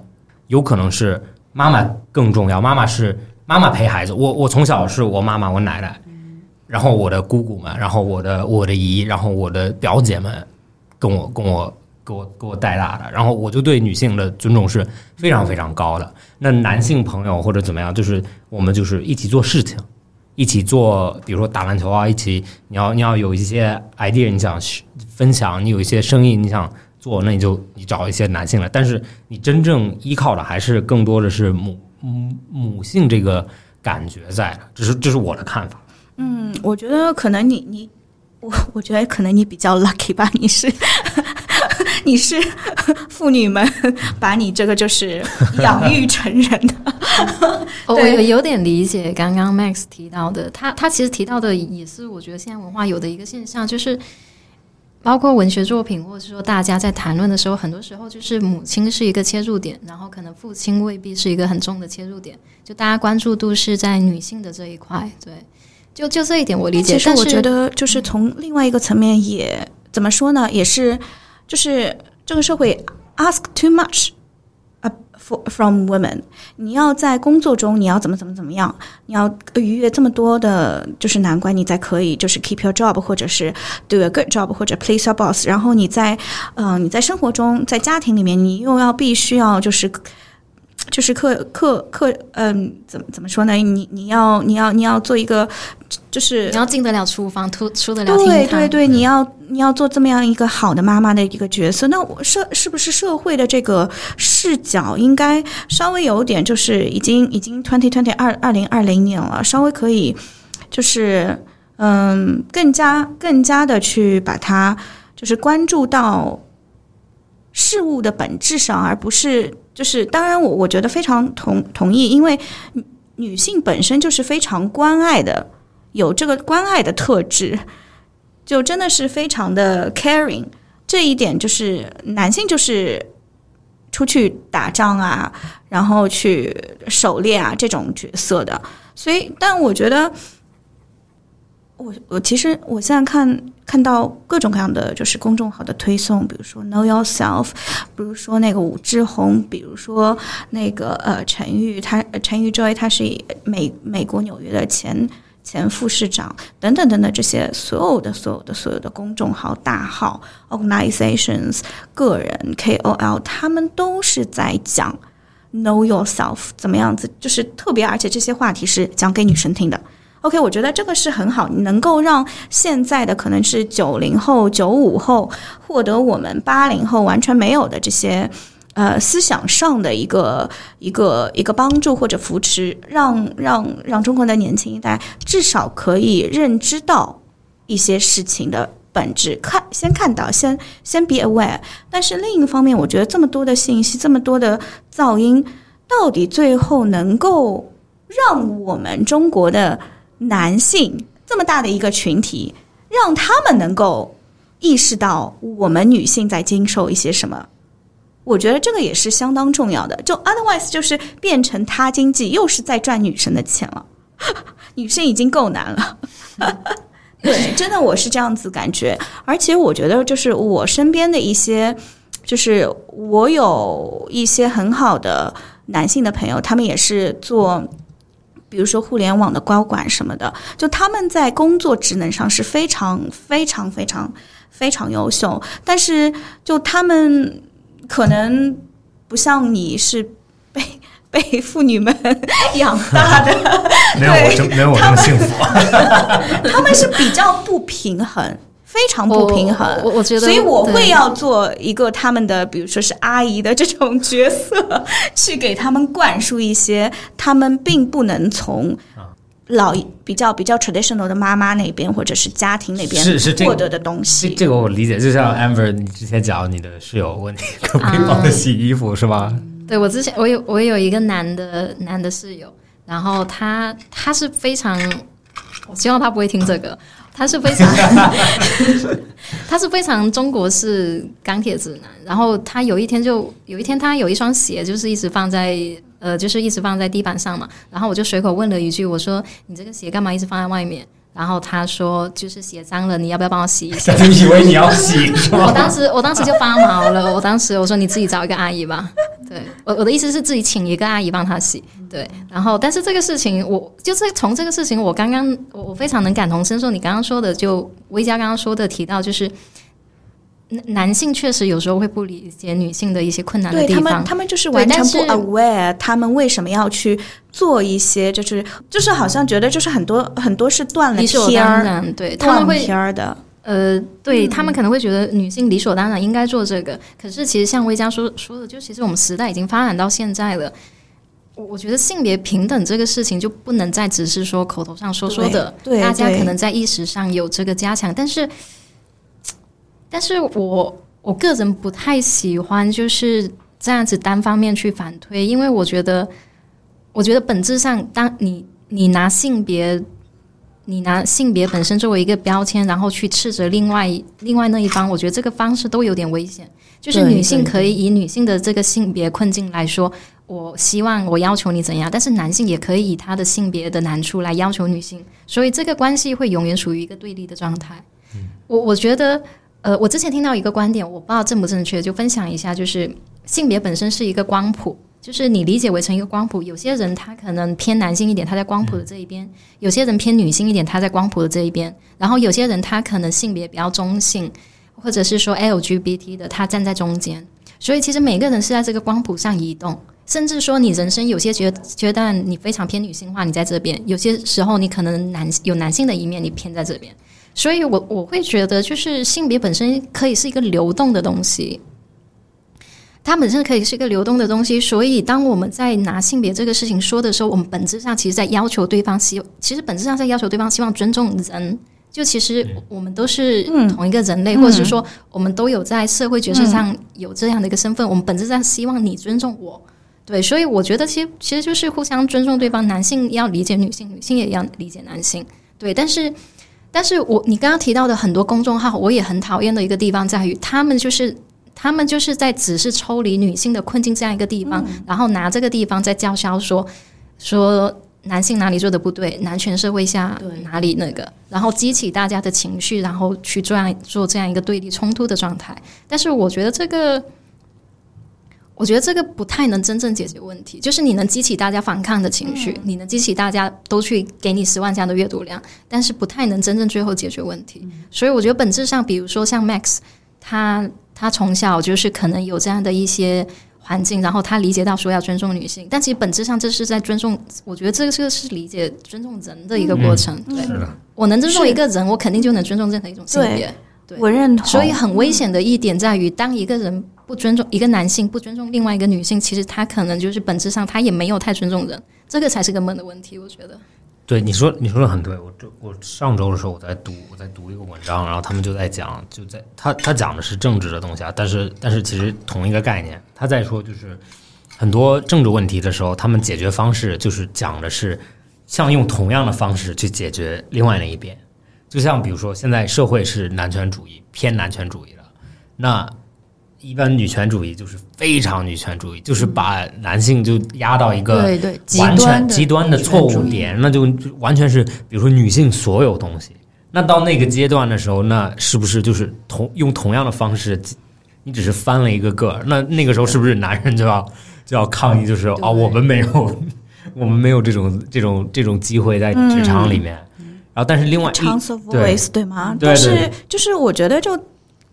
有可能是妈妈更重要，妈妈是妈妈陪孩子。我我从小是我妈妈我奶奶，然后我的姑姑们，然后我的我的姨，然后我的表姐们跟我跟我给我给我带大的，然后我就对女性的尊重是非常非常高的。那男性朋友或者怎么样，就是我们就是一起做事情。一起做，比如说打篮球啊，一起你要你要有一些 idea，你想分享，你有一些生意你想做，那你就你找一些男性来。但是你真正依靠的还是更多的是母母母性这个感觉在的，这是这是我的看法。嗯，我觉得可能你你我 *laughs* 我觉得可能你比较 lucky 吧，你是。*laughs* 你是妇女们把你这个就是养育成人的，*laughs* 我有有点理解刚刚 Max 提到的，他他其实提到的也是我觉得现在文化有的一个现象，就是包括文学作品，或者是说大家在谈论的时候，很多时候就是母亲是一个切入点，然后可能父亲未必是一个很重的切入点，就大家关注度是在女性的这一块，对，就就这一点我理解。其实我觉得就是从另外一个层面也怎么说呢，也是。就是这个社会 ask too much 啊，for from women。你要在工作中，你要怎么怎么怎么样？你要逾越这么多的，就是难关，你才可以就是 keep your job，或者是 do a good job，或者 please your boss。然后你在嗯，你在生活中，在家庭里面，你又要必须要就是。就是客客客，嗯，怎么怎么说呢？你你要你要你要做一个，就是你要进得了厨房，出出得了厅对对对，你要你要做这么样一个好的妈妈的一个角色。那我社是不是社会的这个视角应该稍微有点，就是已经已经 twenty twenty 二二零二零年了，稍微可以就是嗯，更加更加的去把它就是关注到事物的本质上，而不是。就是当然，我我觉得非常同同意，因为女性本身就是非常关爱的，有这个关爱的特质，就真的是非常的 caring。这一点就是男性就是出去打仗啊，然后去狩猎啊这种角色的，所以，但我觉得。我我其实我现在看看到各种各样的就是公众号的推送，比如说 Know Yourself，比如说那个武志红，比如说那个呃陈玉，他陈玉 Joy，他是美美国纽约的前前副市长等等等等这些所有的所有的所有的公众号大号 organizations 个人 KOL，他们都是在讲 Know Yourself 怎么样子，就是特别而且这些话题是讲给女生听的。OK，我觉得这个是很好，能够让现在的可能是九零后、九五后获得我们八零后完全没有的这些呃思想上的一个一个一个帮助或者扶持，让让让中国的年轻一代至少可以认知到一些事情的本质，看先看到，先先 be aware。但是另一方面，我觉得这么多的信息，这么多的噪音，到底最后能够让我们中国的男性这么大的一个群体，让他们能够意识到我们女性在经受一些什么，我觉得这个也是相当重要的。就 otherwise 就是变成他经济，又是在赚女生的钱了。*laughs* 女生已经够难了，*laughs* 对，*laughs* 真的我是这样子感觉。而且我觉得，就是我身边的一些就是我有一些很好的男性的朋友，他们也是做。比如说互联网的高管什么的，就他们在工作职能上是非常非常非常非常优秀，但是就他们可能不像你是被 *laughs* 被妇女们养大的，*laughs* 没有我这没有我这么幸福，*laughs* 他们是比较不平衡。非常不平衡，我我觉得，所以我会要做一个他们的，比如说是阿姨的这种角色，*laughs* 去给他们灌输一些他们并不能从老比较比较 traditional 的妈妈那边或者是家庭那边是是获得的东西。这个我理解，就像 Amber 你之前讲你的室友问你可不可以帮他洗衣服是吗？对我之前我有我有一个男的男的室友，然后他他是非常，我希望他不会听这个。他是非常，*laughs* 他是非常中国式钢铁直男。然后他有一天就有一天，他有一双鞋，就是一直放在呃，就是一直放在地板上嘛。然后我就随口问了一句，我说：“你这个鞋干嘛一直放在外面？”然后他说：“就是鞋脏了，你要不要帮我洗一下？” *laughs* 就以为你要洗是吗？我当时我当时就发毛了。我当时我说：“你自己找一个阿姨吧。”对，我我的意思是自己请一个阿姨帮他洗。对，然后但是这个事情，我就是从这个事情，我刚刚我我非常能感同身受。你刚刚说的，就薇佳刚刚说的提到，就是男男性确实有时候会不理解女性的一些困难的地方，他们他们就是完全不 aware，他们为什么要去做一些，就是就是好像觉得就是很多很多是断了片儿，对他们会片儿的。呃，对他们可能会觉得女性理所当然应该做这个，可是其实像薇佳说说的，就其实我们时代已经发展到现在了。我觉得性别平等这个事情就不能再只是说口头上说说的，对大家可能在意识上有这个加强，但是，但是我我个人不太喜欢就是这样子单方面去反推，因为我觉得，我觉得本质上，当你你拿性别，你拿性别本身作为一个标签，然后去斥责另外另外那一方，我觉得这个方式都有点危险。就是女性可以以女性的这个性别困境来说。我希望我要求你怎样，但是男性也可以以他的性别的难处来要求女性，所以这个关系会永远处于一个对立的状态。我我觉得，呃，我之前听到一个观点，我不知道正不正确，就分享一下，就是性别本身是一个光谱，就是你理解为成一个光谱，有些人他可能偏男性一点，他在光谱的这一边；有些人偏女性一点，他在光谱的这一边；然后有些人他可能性别比较中性，或者是说 LGBT 的，他站在中间。所以其实每个人是在这个光谱上移动。甚至说，你人生有些觉觉得你非常偏女性化，你在这边；有些时候你可能男有男性的一面，你偏在这边。所以，我我会觉得，就是性别本身可以是一个流动的东西，它本身可以是一个流动的东西。所以，当我们在拿性别这个事情说的时候，我们本质上其实在要求对方希，其实本质上在要求对方希望尊重人。就其实我们都是同一个人类，或者是说我们都有在社会角色上有这样的一个身份，我们本质上希望你尊重我。对，所以我觉得其实其实就是互相尊重对方，男性要理解女性，女性也要理解男性。对，但是，但是我你刚刚提到的很多公众号，我也很讨厌的一个地方在于，他们就是他们就是在只是抽离女性的困境这样一个地方，然后拿这个地方在叫嚣说说男性哪里做的不对，男权社会下哪里那个，然后激起大家的情绪，然后去这样做这样一个对立冲突的状态。但是我觉得这个。我觉得这个不太能真正解决问题，就是你能激起大家反抗的情绪，你能激起大家都去给你十万加的阅读量，但是不太能真正最后解决问题。所以我觉得本质上，比如说像 Max，他他从小就是可能有这样的一些环境，然后他理解到说要尊重女性，但其实本质上这是在尊重。我觉得这个这个是理解尊重人的一个过程。对，我能尊重一个人，我肯定就能尊重任何一种性别。对，我认同。所以很危险的一点在于，当一个人。不尊重一个男性，不尊重另外一个女性，其实他可能就是本质上他也没有太尊重人，这个才是根本的问题。我觉得，对你说你说的很对。我这我上周的时候我在读我在读一个文章，然后他们就在讲，就在他他讲的是政治的东西啊，但是但是其实同一个概念，他在说就是很多政治问题的时候，他们解决方式就是讲的是像用同样的方式去解决另外那一边，就像比如说现在社会是男权主义偏男权主义的，那。一般女权主义就是非常女权主义，就是把男性就压到一个完全极端的错误点，那就完全是比如说女性所有东西。那到那个阶段的时候，那是不是就是同用同样的方式你只是翻了一个个儿，那那个时候是不是男人就要就要抗议？就是哦，我们没有，*laughs* 我们没有这种这种这种机会在职场里面。然后，但是另外 chance of 对 voice 对吗？对但是就是我觉得就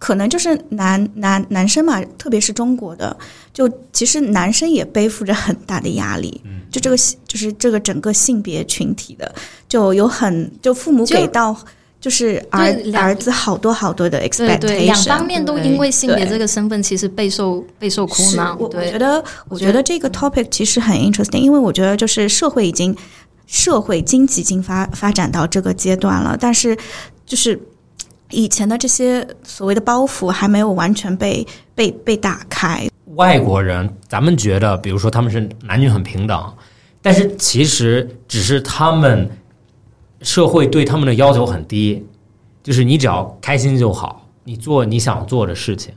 可能就是男男男生嘛，特别是中国的，就其实男生也背负着很大的压力。嗯就这个性就是这个整个性别群体的，就有很就父母给到就是儿儿子好多好多的 expectation，对，两方面都因为性别这个身份，其实备受备受苦恼。我我觉，得，我觉得这个 topic 其实很 interesting，因为我觉得就是社会已经社会经济已经发发展到这个阶段了，但是就是以前的这些所谓的包袱还没有完全被被被打开。外国人，咱们觉得，比如说他们是男女很平等，但是其实只是他们社会对他们的要求很低，就是你只要开心就好，你做你想做的事情。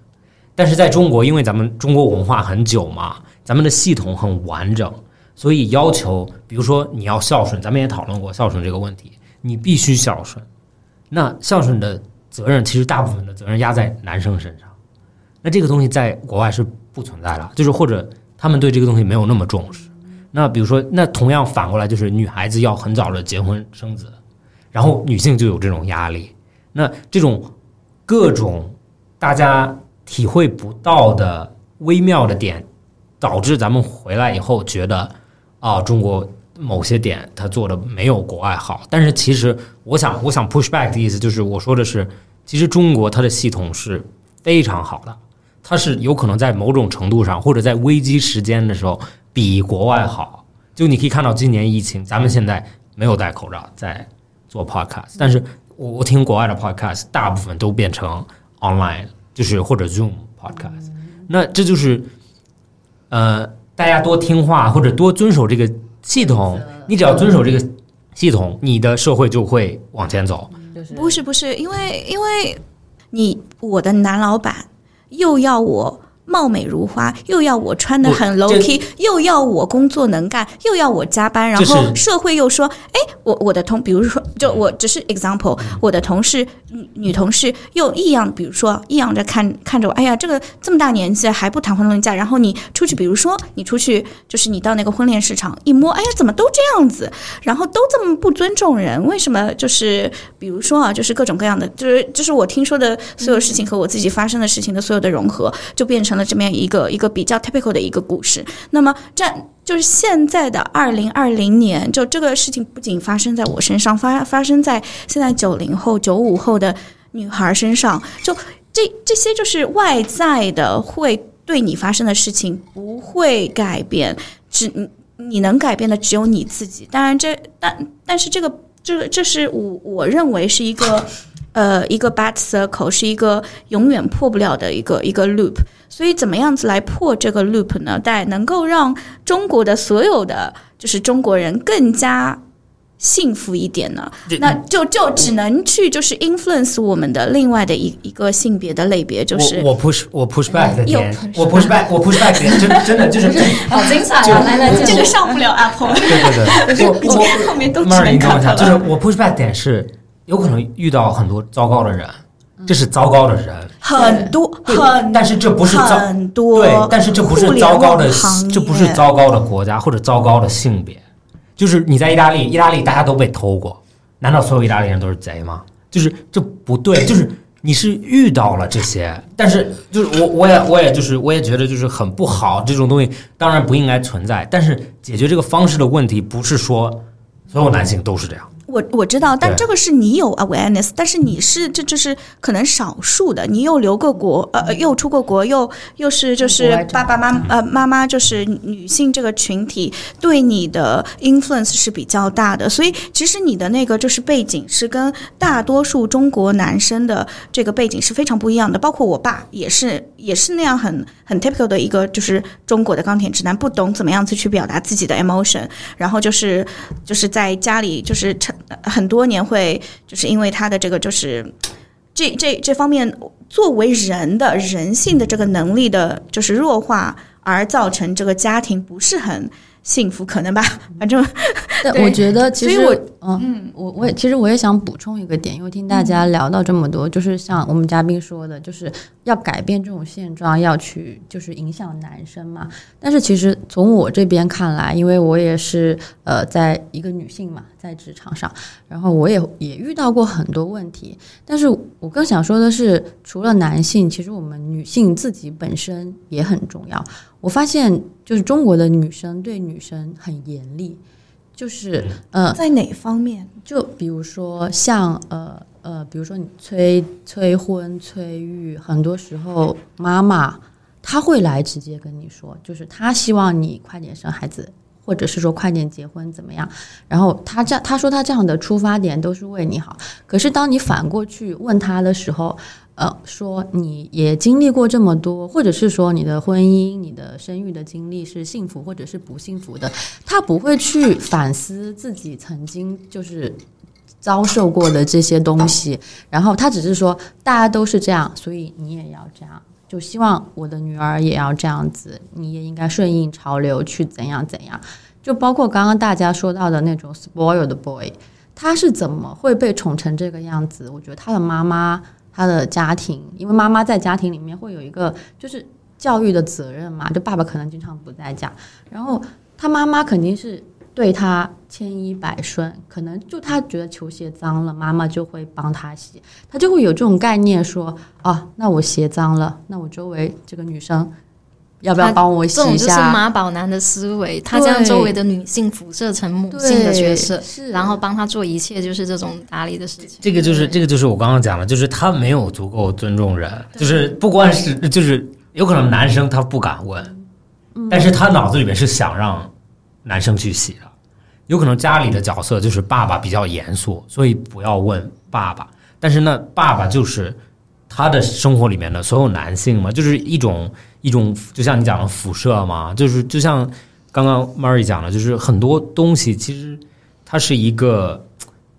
但是在中国，因为咱们中国文化很久嘛，咱们的系统很完整，所以要求，比如说你要孝顺，咱们也讨论过孝顺这个问题，你必须孝顺。那孝顺的责任，其实大部分的责任压在男生身上。那这个东西在国外是不存在了，就是或者他们对这个东西没有那么重视。那比如说，那同样反过来就是女孩子要很早的结婚生子，然后女性就有这种压力。那这种各种大家体会不到的微妙的点，导致咱们回来以后觉得啊，中国某些点他做的没有国外好。但是其实我想，我想 push back 的意思就是，我说的是，其实中国它的系统是非常好的。它是有可能在某种程度上，或者在危机时间的时候比国外好。就你可以看到今年疫情，咱们现在没有戴口罩在做 podcast，但是我我听国外的 podcast，大部分都变成 online，就是或者 Zoom podcast。那这就是呃，大家多听话或者多遵守这个系统，你只要遵守这个系统，你的社会就会往前走。不是不是，因为因为你我的男老板又要我貌美如花，又要我穿的很 low key，又要我工作能干，又要我加班，然后社会又说，哎，我我的同，比如说，就我只是 example，我的同事女女同事又异样，比如说异样着看看着我，哎呀，这个这么大年纪还不谈婚论嫁，然后你出去，比如说你出去，就是你到那个婚恋市场一摸，哎呀，怎么都这样子，然后都这么不尊重人，为什么？就是比如说啊，就是各种各样的，就是就是我听说的所有事情和我自己发生的事情的所有的融合，就变成了这么样一个一个比较 typical 的一个故事。那么这就是现在的二零二零年，就这个事情不仅发生在我身上，发发生在现在九零后、九五后的女孩身上，就这这些就是外在的会对你发生的事情不会改变，只你能改变的只有你自己。当然这但但是这个这个这是我我认为是一个。呃，一个 bad circle 是一个永远破不了的一个一个 loop，所以怎么样子来破这个 loop 呢？但能够让中国的所有的就是中国人更加幸福一点呢？那就就只能去就是 influence 我们的另外的一一个性别的类别，就是我我 push 我 push back 的又点我 push back 我 push back 点真真的就是 *laughs* 好精彩啊！来来，这个上不了 Apple，对对对，*laughs* 我今天后面都只 Mar，能看就是我 push back 点是有可能遇到很多糟糕的人，这是糟糕的人，很多对很，但是这不是糟很多，对，但是这不是糟糕的这不是糟糕的国家或者糟糕的性别，就是你在意大利，意大利大家都被偷过，难道所有意大利人都是贼吗？就是这不对，就是你是遇到了这些，但是就是我我也我也就是我也觉得就是很不好，这种东西当然不应该存在，但是解决这个方式的问题不是说所有男性都是这样。我我知道，但这个是你有 awareness，但是你是这就是可能少数的，你又留过国，呃，呃又出过国，又又是就是爸爸妈呃妈妈就是女性这个群体对你的 influence 是比较大的，所以其实你的那个就是背景是跟大多数中国男生的这个背景是非常不一样的，包括我爸也是也是那样很很 typical 的一个就是中国的钢铁直男，不懂怎么样子去表达自己的 emotion，然后就是就是在家里就是成很多年会就是因为他的这个就是这这这方面作为人的人性的这个能力的就是弱化，而造成这个家庭不是很幸福，可能吧，*laughs* 反正 *laughs* 但我觉得其实我嗯，我我也其实我也想补充一个点，因为听大家聊到这么多，就是像我们嘉宾说的，就是要改变这种现状，要去就是影响男生嘛。但是其实从我这边看来，因为我也是呃，在一个女性嘛，在职场上，然后我也也遇到过很多问题。但是我更想说的是，除了男性，其实我们女性自己本身也很重要。我发现，就是中国的女生对女生很严厉。就是呃，在哪方面？就比如说像呃呃，比如说你催催婚、催育，很多时候妈妈她会来直接跟你说，就是她希望你快点生孩子，或者是说快点结婚怎么样？然后她这她说她这样的出发点都是为你好，可是当你反过去问她的时候。呃，说你也经历过这么多，或者是说你的婚姻、你的生育的经历是幸福或者是不幸福的，他不会去反思自己曾经就是遭受过的这些东西，然后他只是说大家都是这样，所以你也要这样，就希望我的女儿也要这样子，你也应该顺应潮流去怎样怎样，就包括刚刚大家说到的那种 spoiled boy，他是怎么会被宠成这个样子？我觉得他的妈妈。他的家庭，因为妈妈在家庭里面会有一个就是教育的责任嘛，就爸爸可能经常不在家，然后他妈妈肯定是对他千依百顺，可能就他觉得球鞋脏了，妈妈就会帮他洗，他就会有这种概念说，啊，那我鞋脏了，那我周围这个女生。要不要帮我洗一下？这种就是妈宝男的思维，他将周围的女性辐射成母性的角色，然后帮他做一切就是这种打理的事情。这个就是这个就是我刚刚讲的，就是他没有足够尊重人，就是不光是就是有可能男生他不敢问，但是他脑子里面是想让男生去洗的。有可能家里的角色就是爸爸比较严肃，所以不要问爸爸。但是那爸爸就是他的生活里面的所有男性嘛，就是一种。一种就像你讲的辐射嘛，就是就像刚刚 Mary 讲的，就是很多东西其实它是一个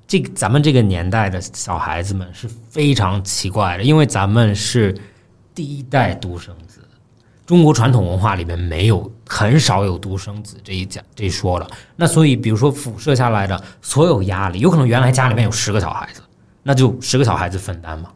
这咱们这个年代的小孩子们是非常奇怪的，因为咱们是第一代独生子，中国传统文化里面没有很少有独生子这一讲这一说了，那所以比如说辐射下来的所有压力，有可能原来家里面有十个小孩子，那就十个小孩子分担嘛，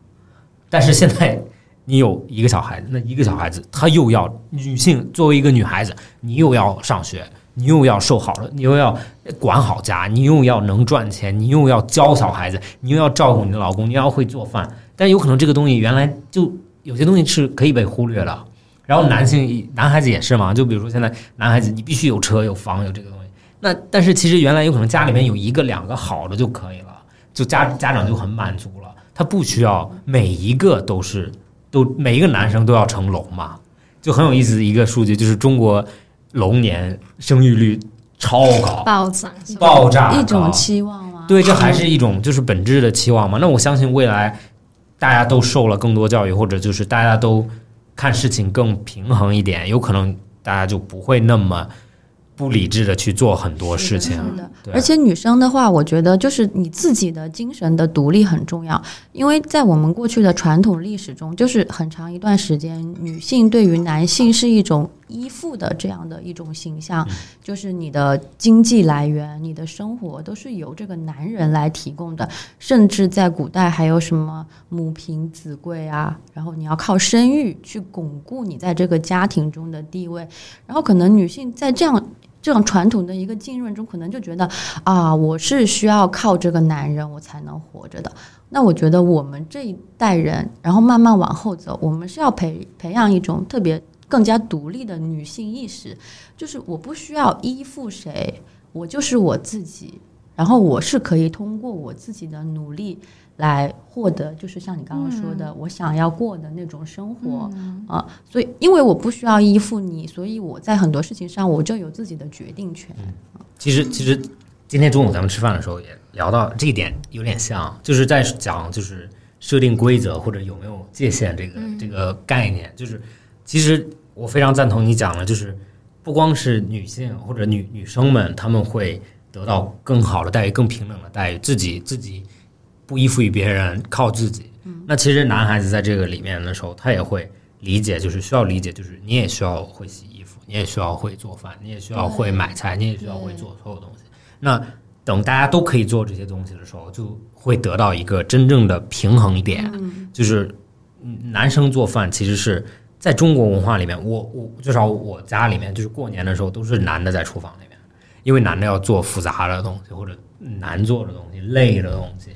但是现在。你有一个小孩子，那一个小孩子，他又要女性作为一个女孩子，你又要上学，你又要受好了，你又要管好家，你又要能赚钱，你又要教小孩子，你又要照顾你的老公，你要会做饭。但有可能这个东西原来就有些东西是可以被忽略了。然后男性男孩子也是嘛，就比如说现在男孩子，你必须有车有房有这个东西。那但是其实原来有可能家里面有一个两个好的就可以了，就家家长就很满足了，他不需要每一个都是。都每一个男生都要成龙嘛，就很有意思的一个数据，就是中国龙年生育率超高，暴涨，爆炸，一种期望吗？对，这还是一种就是本质的期望嘛。那我相信未来大家都受了更多教育，或者就是大家都看事情更平衡一点，有可能大家就不会那么。不理智的去做很多事情，而且女生的话，我觉得就是你自己的精神的独立很重要，因为在我们过去的传统历史中，就是很长一段时间，女性对于男性是一种依附的这样的一种形象，就是你的经济来源、你的生活都是由这个男人来提供的，甚至在古代还有什么母凭子贵啊，然后你要靠生育去巩固你在这个家庭中的地位，然后可能女性在这样。这种传统的一个浸润中，可能就觉得啊，我是需要靠这个男人我才能活着的。那我觉得我们这一代人，然后慢慢往后走，我们是要培培养一种特别更加独立的女性意识，就是我不需要依附谁，我就是我自己，然后我是可以通过我自己的努力。来获得，就是像你刚刚说的，我想要过的那种生活啊，所以因为我不需要依附你，所以我在很多事情上我就有自己的决定权。其实，其实今天中午咱们吃饭的时候也聊到这一点，有点像，就是在讲就是设定规则或者有没有界限这个这个概念。就是其实我非常赞同你讲的，就是不光是女性或者女女生们，他们会得到更好的待遇、更平等的待遇，自己自己。不依附于别人，靠自己。那其实男孩子在这个里面的时候，他也会理解，就是需要理解，就是你也需要会洗衣服，你也需要会做饭，你也需要会买菜，你也需要会做所有东西。那等大家都可以做这些东西的时候，就会得到一个真正的平衡点，就是男生做饭其实是在中国文化里面，我我至少我家里面就是过年的时候都是男的在厨房里面，因为男的要做复杂的东西或者难做的东西、累的东西。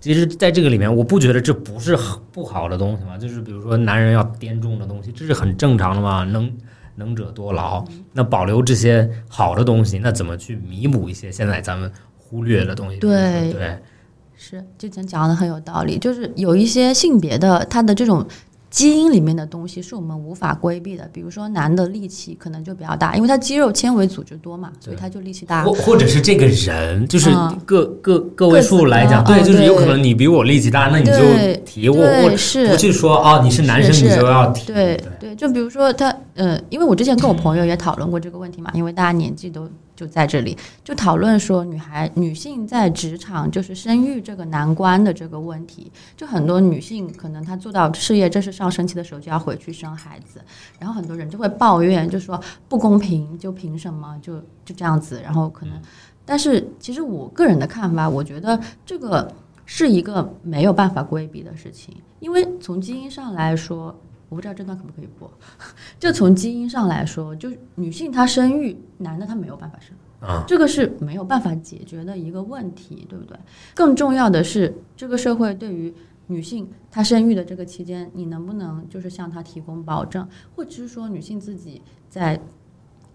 其实，在这个里面，我不觉得这不是不好的东西嘛。就是比如说，男人要掂重的东西，这是很正常的嘛。能能者多劳，那保留这些好的东西，那怎么去弥补一些现在咱们忽略的东西？对对，是之前讲的很有道理，就是有一些性别的他的这种。基因里面的东西是我们无法规避的，比如说男的力气可能就比较大，因为他肌肉纤维组织多嘛，所以他就力气大。或或者是这个人，就是个个个位数来讲，对，就是有可能你比我力气大，那你就提我，我不去说哦，你是男生你就要提。对对，就比如说他，呃，因为我之前跟我朋友也讨论过这个问题嘛，因为大家年纪都。就在这里，就讨论说女孩女性在职场就是生育这个难关的这个问题。就很多女性可能她做到事业正式上升期的时候就要回去生孩子，然后很多人就会抱怨，就说不公平，就凭什么就就这样子？然后可能，但是其实我个人的看法，我觉得这个是一个没有办法规避的事情，因为从基因上来说。我不知道这段可不可以播。*laughs* 就从基因上来说，就女性她生育，男的他没有办法生，啊，这个是没有办法解决的一个问题，对不对？更重要的是，这个社会对于女性她生育的这个期间，你能不能就是向她提供保证，或者是说女性自己在。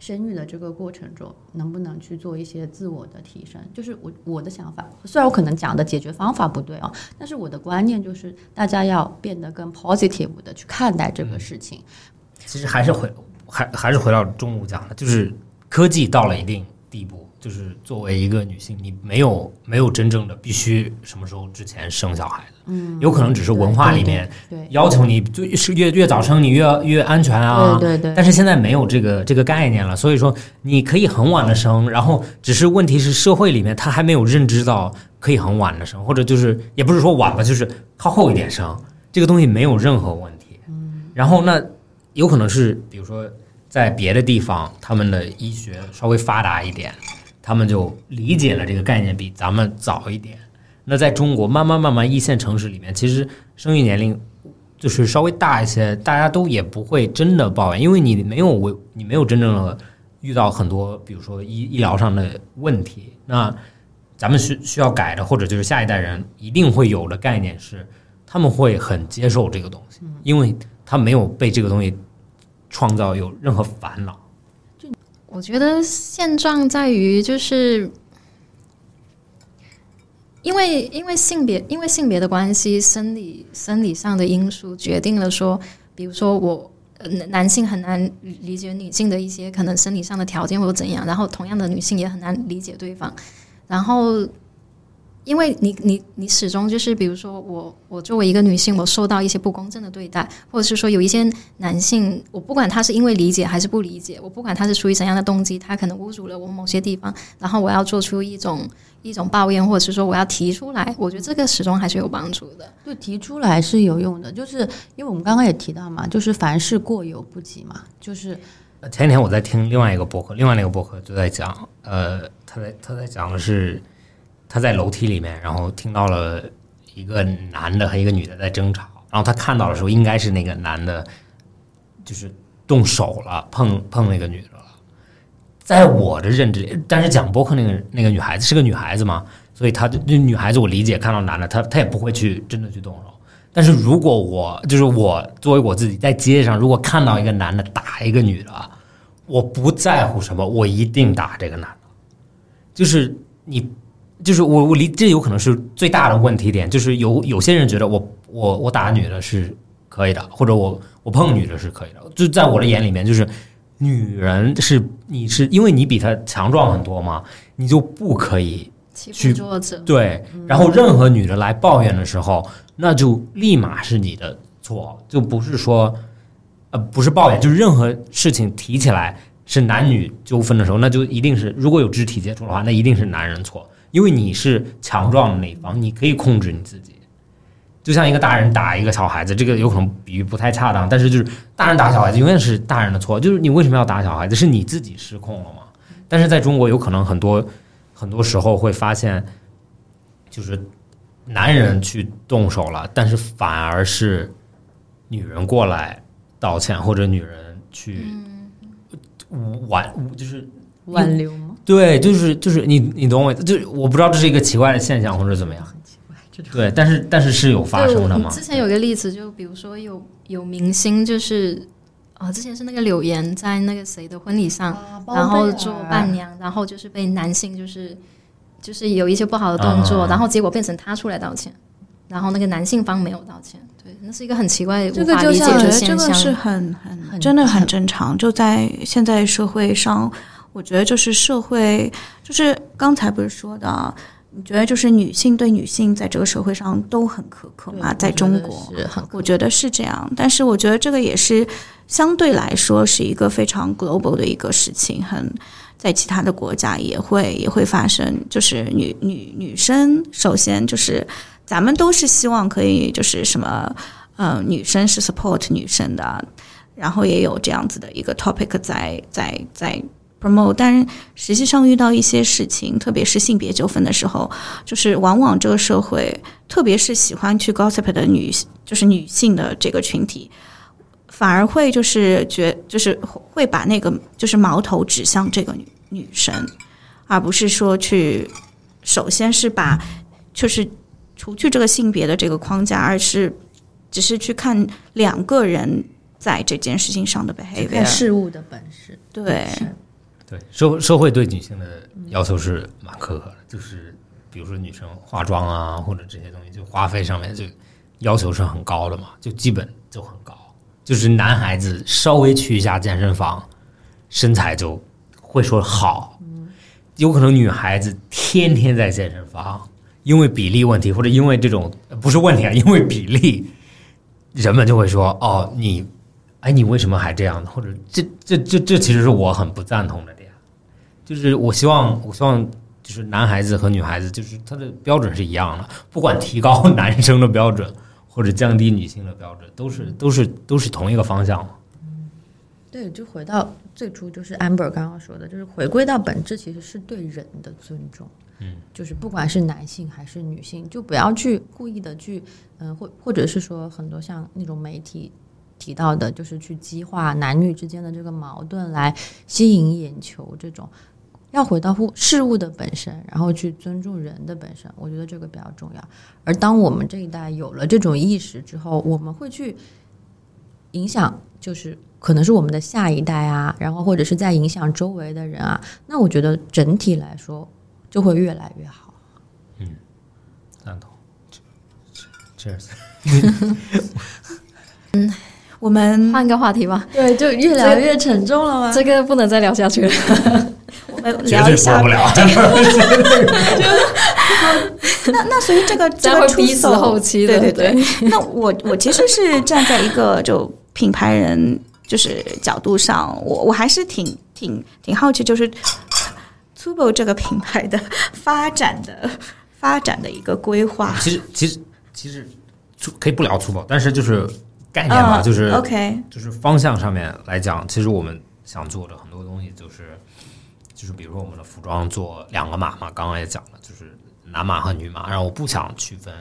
生育的这个过程中，能不能去做一些自我的提升？就是我我的想法，虽然我可能讲的解决方法不对啊，但是我的观念就是，大家要变得更 positive 的去看待这个事情。其实还是回还还是回到中午讲的，就是科技到了一定地步。就是作为一个女性，你没有没有真正的必须什么时候之前生小孩的，嗯，有可能只是文化里面要求你就是越越早生你越越安全啊，对对。但是现在没有这个这个概念了，所以说你可以很晚的生，然后只是问题是社会里面他还没有认知到可以很晚的生，或者就是也不是说晚吧，就是靠后一点生，这个东西没有任何问题。嗯，然后那有可能是比如说在别的地方他们的医学稍微发达一点。他们就理解了这个概念比咱们早一点。那在中国，慢慢慢慢一线城市里面，其实生育年龄就是稍微大一些，大家都也不会真的抱怨，因为你没有为你没有真正的遇到很多，比如说医医疗上的问题。那咱们需需要改的，或者就是下一代人一定会有的概念是，他们会很接受这个东西，因为他没有被这个东西创造有任何烦恼。我觉得现状在于，就是因为因为性别因为性别的关系，生理生理上的因素决定了说，比如说我男性很难理解女性的一些可能生理上的条件或者怎样，然后同样的女性也很难理解对方，然后。因为你你你始终就是，比如说我我作为一个女性，我受到一些不公正的对待，或者是说有一些男性，我不管他是因为理解还是不理解，我不管他是出于怎样的动机，他可能侮辱了我某些地方，然后我要做出一种一种抱怨，或者是说我要提出来，我觉得这个始终还是有帮助的。就提出来是有用的，就是因为我们刚刚也提到嘛，就是凡事过犹不及嘛，就是前几天我在听另外一个博客，另外那个博客就在讲，呃，他在他在讲的是。他在楼梯里面，然后听到了一个男的和一个女的在争吵，然后他看到的时候，应该是那个男的，就是动手了，碰碰那个女的了。在我的认知里，但是讲博客那个那个女孩子是个女孩子嘛，所以她那女孩子我理解，看到男的，她她也不会去真的去动手。但是如果我就是我作为我自己在街上，如果看到一个男的打一个女的，我不在乎什么，我一定打这个男的，就是你。就是我我理这有可能是最大的问题点，就是有有些人觉得我我我打女的是可以的，或者我我碰女的是可以的，就在我的眼里面，就是女人是你是因为你比她强壮很多嘛，你就不可以去对，然后任何女的来抱怨的时候，那就立马是你的错，就不是说呃不是抱怨，就是任何事情提起来是男女纠纷的时候，那就一定是如果有肢体接触的话，那一定是男人错。因为你是强壮的那一方，你可以控制你自己，就像一个大人打一个小孩子，这个有可能比喻不太恰当，但是就是大人打小孩子永远是大人的错，就是你为什么要打小孩子？是你自己失控了吗？但是在中国，有可能很多很多时候会发现，就是男人去动手了，但是反而是女人过来道歉，或者女人去挽，就是挽留吗？对，就是就是你你懂我，就是我不知道这是一个奇怪的现象或者怎么样。很奇怪，这种对，但是但是是有发生的吗？之前有个例子，就比如说有有明星，就是啊、之前是那个柳岩在那个谁的婚礼上，然后做伴娘，然后就是被男性就是就是有一些不好的动作，啊然后结果变成他出来道歉，然后那个男性方没有道歉，对，那是一个很奇怪、这无法理解个就像我觉得这的现象。个是很很很真的很正常，就在现在社会上，我觉得就是社会，就是刚才不是说的啊，你觉得就是女性对女性在这个社会上都很苛刻嘛，在中国，是我觉得是这样，但是我觉得这个也是相对来说是一个非常 global 的一个事情，很在其他的国家也会也会发生。就是女女女生，首先就是咱们都是希望可以就是什么，呃，女生是 support 女生的，然后也有这样子的一个 topic 在在在 promote，但是实际上遇到一些事情，特别是性别纠纷的时候，就是往往这个社会，特别是喜欢去 gossip 的女，就是女性的这个群体，反而会就是觉，就是会把那个就是矛头指向这个女女生，而不是说去，首先是把就是除去这个性别的这个框架，而是只是去看两个人在这件事情上的看 behavior。事物的本事。对，对社社会对女性的要求是蛮苛刻的，就是比如说女生化妆啊，或者这些东西，就花费上面就要求是很高的嘛，就基本就很高。就是男孩子稍微去一下健身房，身材就会说好，有可能女孩子天天在健身房，因为比例问题或者因为这种呃不是问题啊，因为比例，人们就会说哦你。哎，你为什么还这样呢？或者这这这这其实是我很不赞同的点，就是我希望我希望就是男孩子和女孩子就是他的标准是一样的，不管提高 *laughs* 男生的标准或者降低女性的标准，都是都是都是同一个方向嘛。对，就回到最初，就是 Amber 刚刚说的，就是回归到本质，其实是对人的尊重。嗯，就是不管是男性还是女性，就不要去故意的去，嗯、或或者是说很多像那种媒体提到的，就是去激化男女之间的这个矛盾，来吸引眼球这种。要回到物事物的本身，然后去尊重人的本身，我觉得这个比较重要。而当我们这一代有了这种意识之后，我们会去影响，就是可能是我们的下一代啊，然后或者是在影响周围的人啊。那我觉得整体来说就会越来越好。嗯赞同。Cheers。*laughs* 我们换个话题吧，对，就越聊越沉重了吗？这个不能再聊下去了。*laughs* 我们绝对聊一下播不了。*laughs* *laughs* 那那所以这个这这个会逼死手后期的对对对。那我我其实是站在一个就品牌人就是角度上，我我还是挺挺挺好奇，就是 Tubo 这个品牌的发展的发展的一个规划。其实其实其实粗可以不聊粗暴，但是就是概念嘛，嗯就是 OK，就是方向上面来讲，其实我们想做的很多东西就是，就是比如说我们的服装做两个码嘛，刚刚也讲了，就是男码和女码，然后我不想区分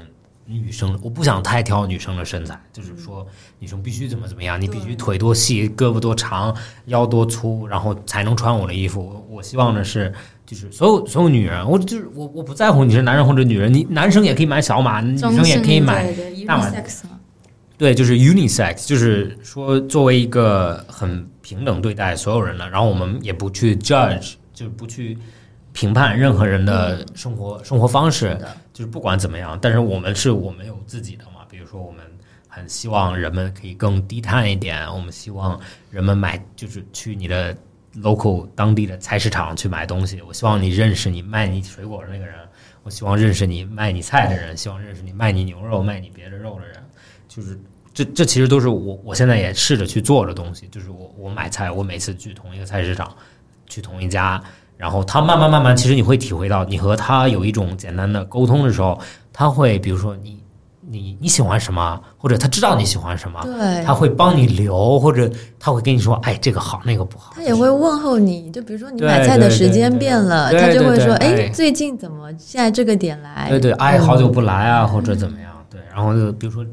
女生，我不想太挑女生的身材，就是说女生必须怎么怎么样，你必须腿多细，胳膊多长，腰多粗，然后才能穿我的衣服。我我希望的是。就是所有所有女人，我就是我我不在乎你是男人或者女人，你男生也可以买小码，女生也可以买大码对，就是 unisex，就是说作为一个很平等对待所有人的，然后我们也不去 judge，就是不去评判任何人的生活、生活方式，就是不管怎么样，但是我们是我们有自己的嘛，比如说我们很希望人们可以更低碳一点，我们希望人们买就是去你的 local 当地的菜市场去买东西，我希望你认识你卖你水果的那个人，我希望认识你卖你菜的人，希望认识你卖你牛肉、卖你别的肉的人。就是这这其实都是我我现在也试着去做的东西，就是我我买菜，我每次去同一个菜市场，去同一家，然后他慢慢慢慢，其实你会体会到，你和他有一种简单的沟通的时候，他会比如说你你你喜欢什么，或者他知道你喜欢什么，对他会帮你留，或者他会跟你说，哎，这个好，那个不好。他也会问候你，就比如说你买菜的时间变了，他就会说，哎，最近怎么现在这个点来？对对，哎，嗯好久不来啊，或者怎么样？对，然后就比如说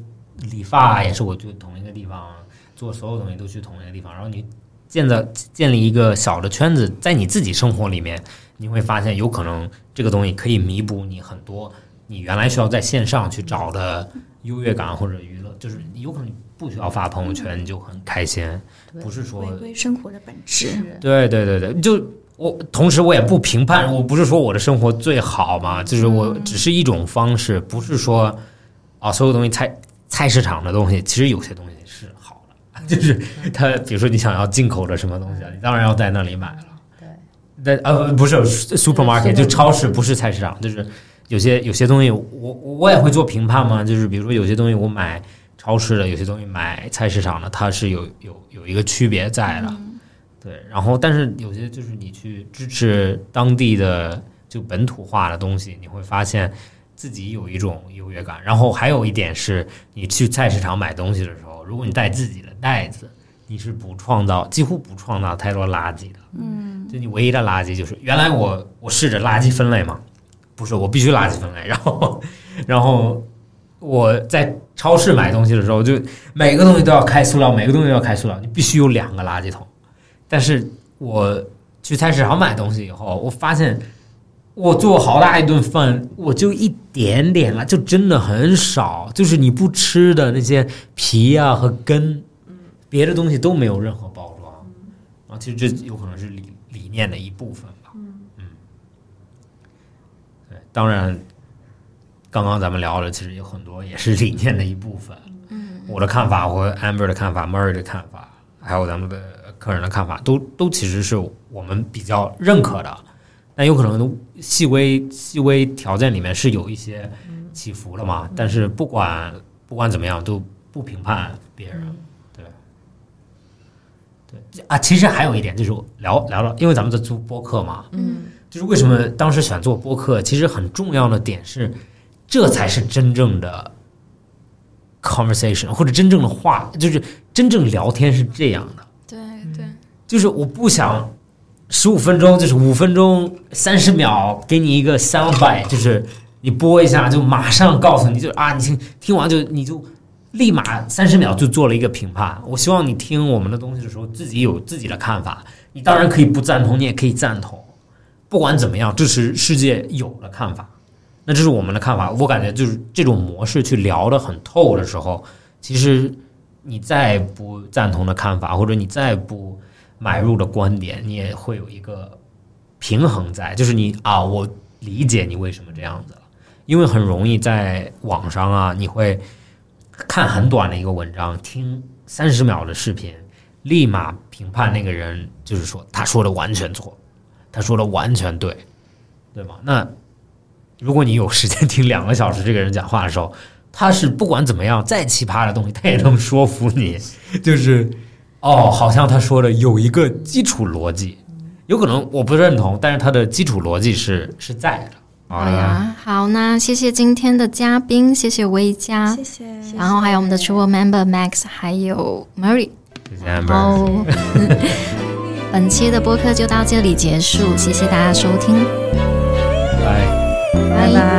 理发也是，我就同一个地方做所有东西都去同一个地方，然后你建造建立一个小的圈子，在你自己生活里面，你会发现有可能这个东西可以弥补你很多你原来需要在线上去找的优越感或者娱乐，就是你有可能不需要发朋友圈，你就很开心，不是说回归生活的本质。对对对对，就我同时我也不评判，我不是说我的生活最好嘛，就是我只是一种方式，不是说啊所有东西菜菜市场的东西，其实有些东西是好的，*laughs* 就是它比如说你想要进口的什么东西啊，你当然要在那里买了。对，但呃不是 supermarket 就超市，不是菜市场，就是有些有些东西我我我也会做评判嘛，就是比如说有些东西我买超市的，有些东西买菜市场的，它是有有有一个区别在的。对，然后但是有些就是你去支持当地的就本土化的东西，你会发现自己有一种优越感。然后还有一点是，你去菜市场买东西的时候，如果你带自己的袋子，你是不创造几乎不创造太多垃圾的。嗯，就你唯一的垃圾就是原来我我试着垃圾分类嘛，不是我必须垃圾分类，*laughs* 然后然后我在超市买东西的时候，就每个东西都要开塑料，每个东西都要开塑料，你必须有两个垃圾桶。但是我去菜市场买东西以后，我发现我做好大一顿饭，我就一点点了，就真的很少，就是你不吃的那些皮啊和根，别的东西都没有任何包装。啊，其实这有可能是理理念的一部分吧。嗯对，当然，刚刚咱们聊了其实有很多也是理念的一部分。嗯，我的看法和 Amber 的看法、Murray 的看法，还有咱们的客人的看法，都都其实是我们比较认可的。但有可能细微细微条件里面是有一些起伏了嘛。但是不管不管怎么样，都不评判别人。对对啊，其实还有一点就是聊聊了，因为咱们在做播客嘛，嗯，就是为什么当时选做播客，其实很重要的点是，这才是真正的 conversation 或者真正的话，就是真正聊天是这样的。对对，就是我不想十五分钟，就是五分钟三十秒给你一个 sound bite，就是你播一下就马上告诉你就啊，你听听完就你就立马三十秒就做了一个评判。我希望你听我们的东西的时候自己有自己的看法，你当然可以不赞同，你也可以赞同。不管怎么样，这是世界有的看法，那这是我们的看法。我感觉就是这种模式去聊得很透的时候，其实你再不赞同的看法，或者你再不买入的观点，你也会有一个平衡在，就是你啊，我理解你为什么这样子了，因为很容易在网上啊，你会看很短的一个文章，听三十秒的视频，立马评判那个人，就是说他说的完全错，他说的完全对，对吗？那如果你有时间听两个小时这个人讲话的时候，他是不管怎么样再奇葩的东西，他也能说服你，就是哦，好像他说的有一个基础逻辑，有可能我不认同，但是他的基础逻辑是是在的。好好呀，好，那谢谢今天的嘉宾，谢谢薇佳，谢谢。然后还有我们的 True Member Max，还有 Murray。谢谢 *laughs* 本期的播客就到这里结束，谢谢大家收听，拜拜。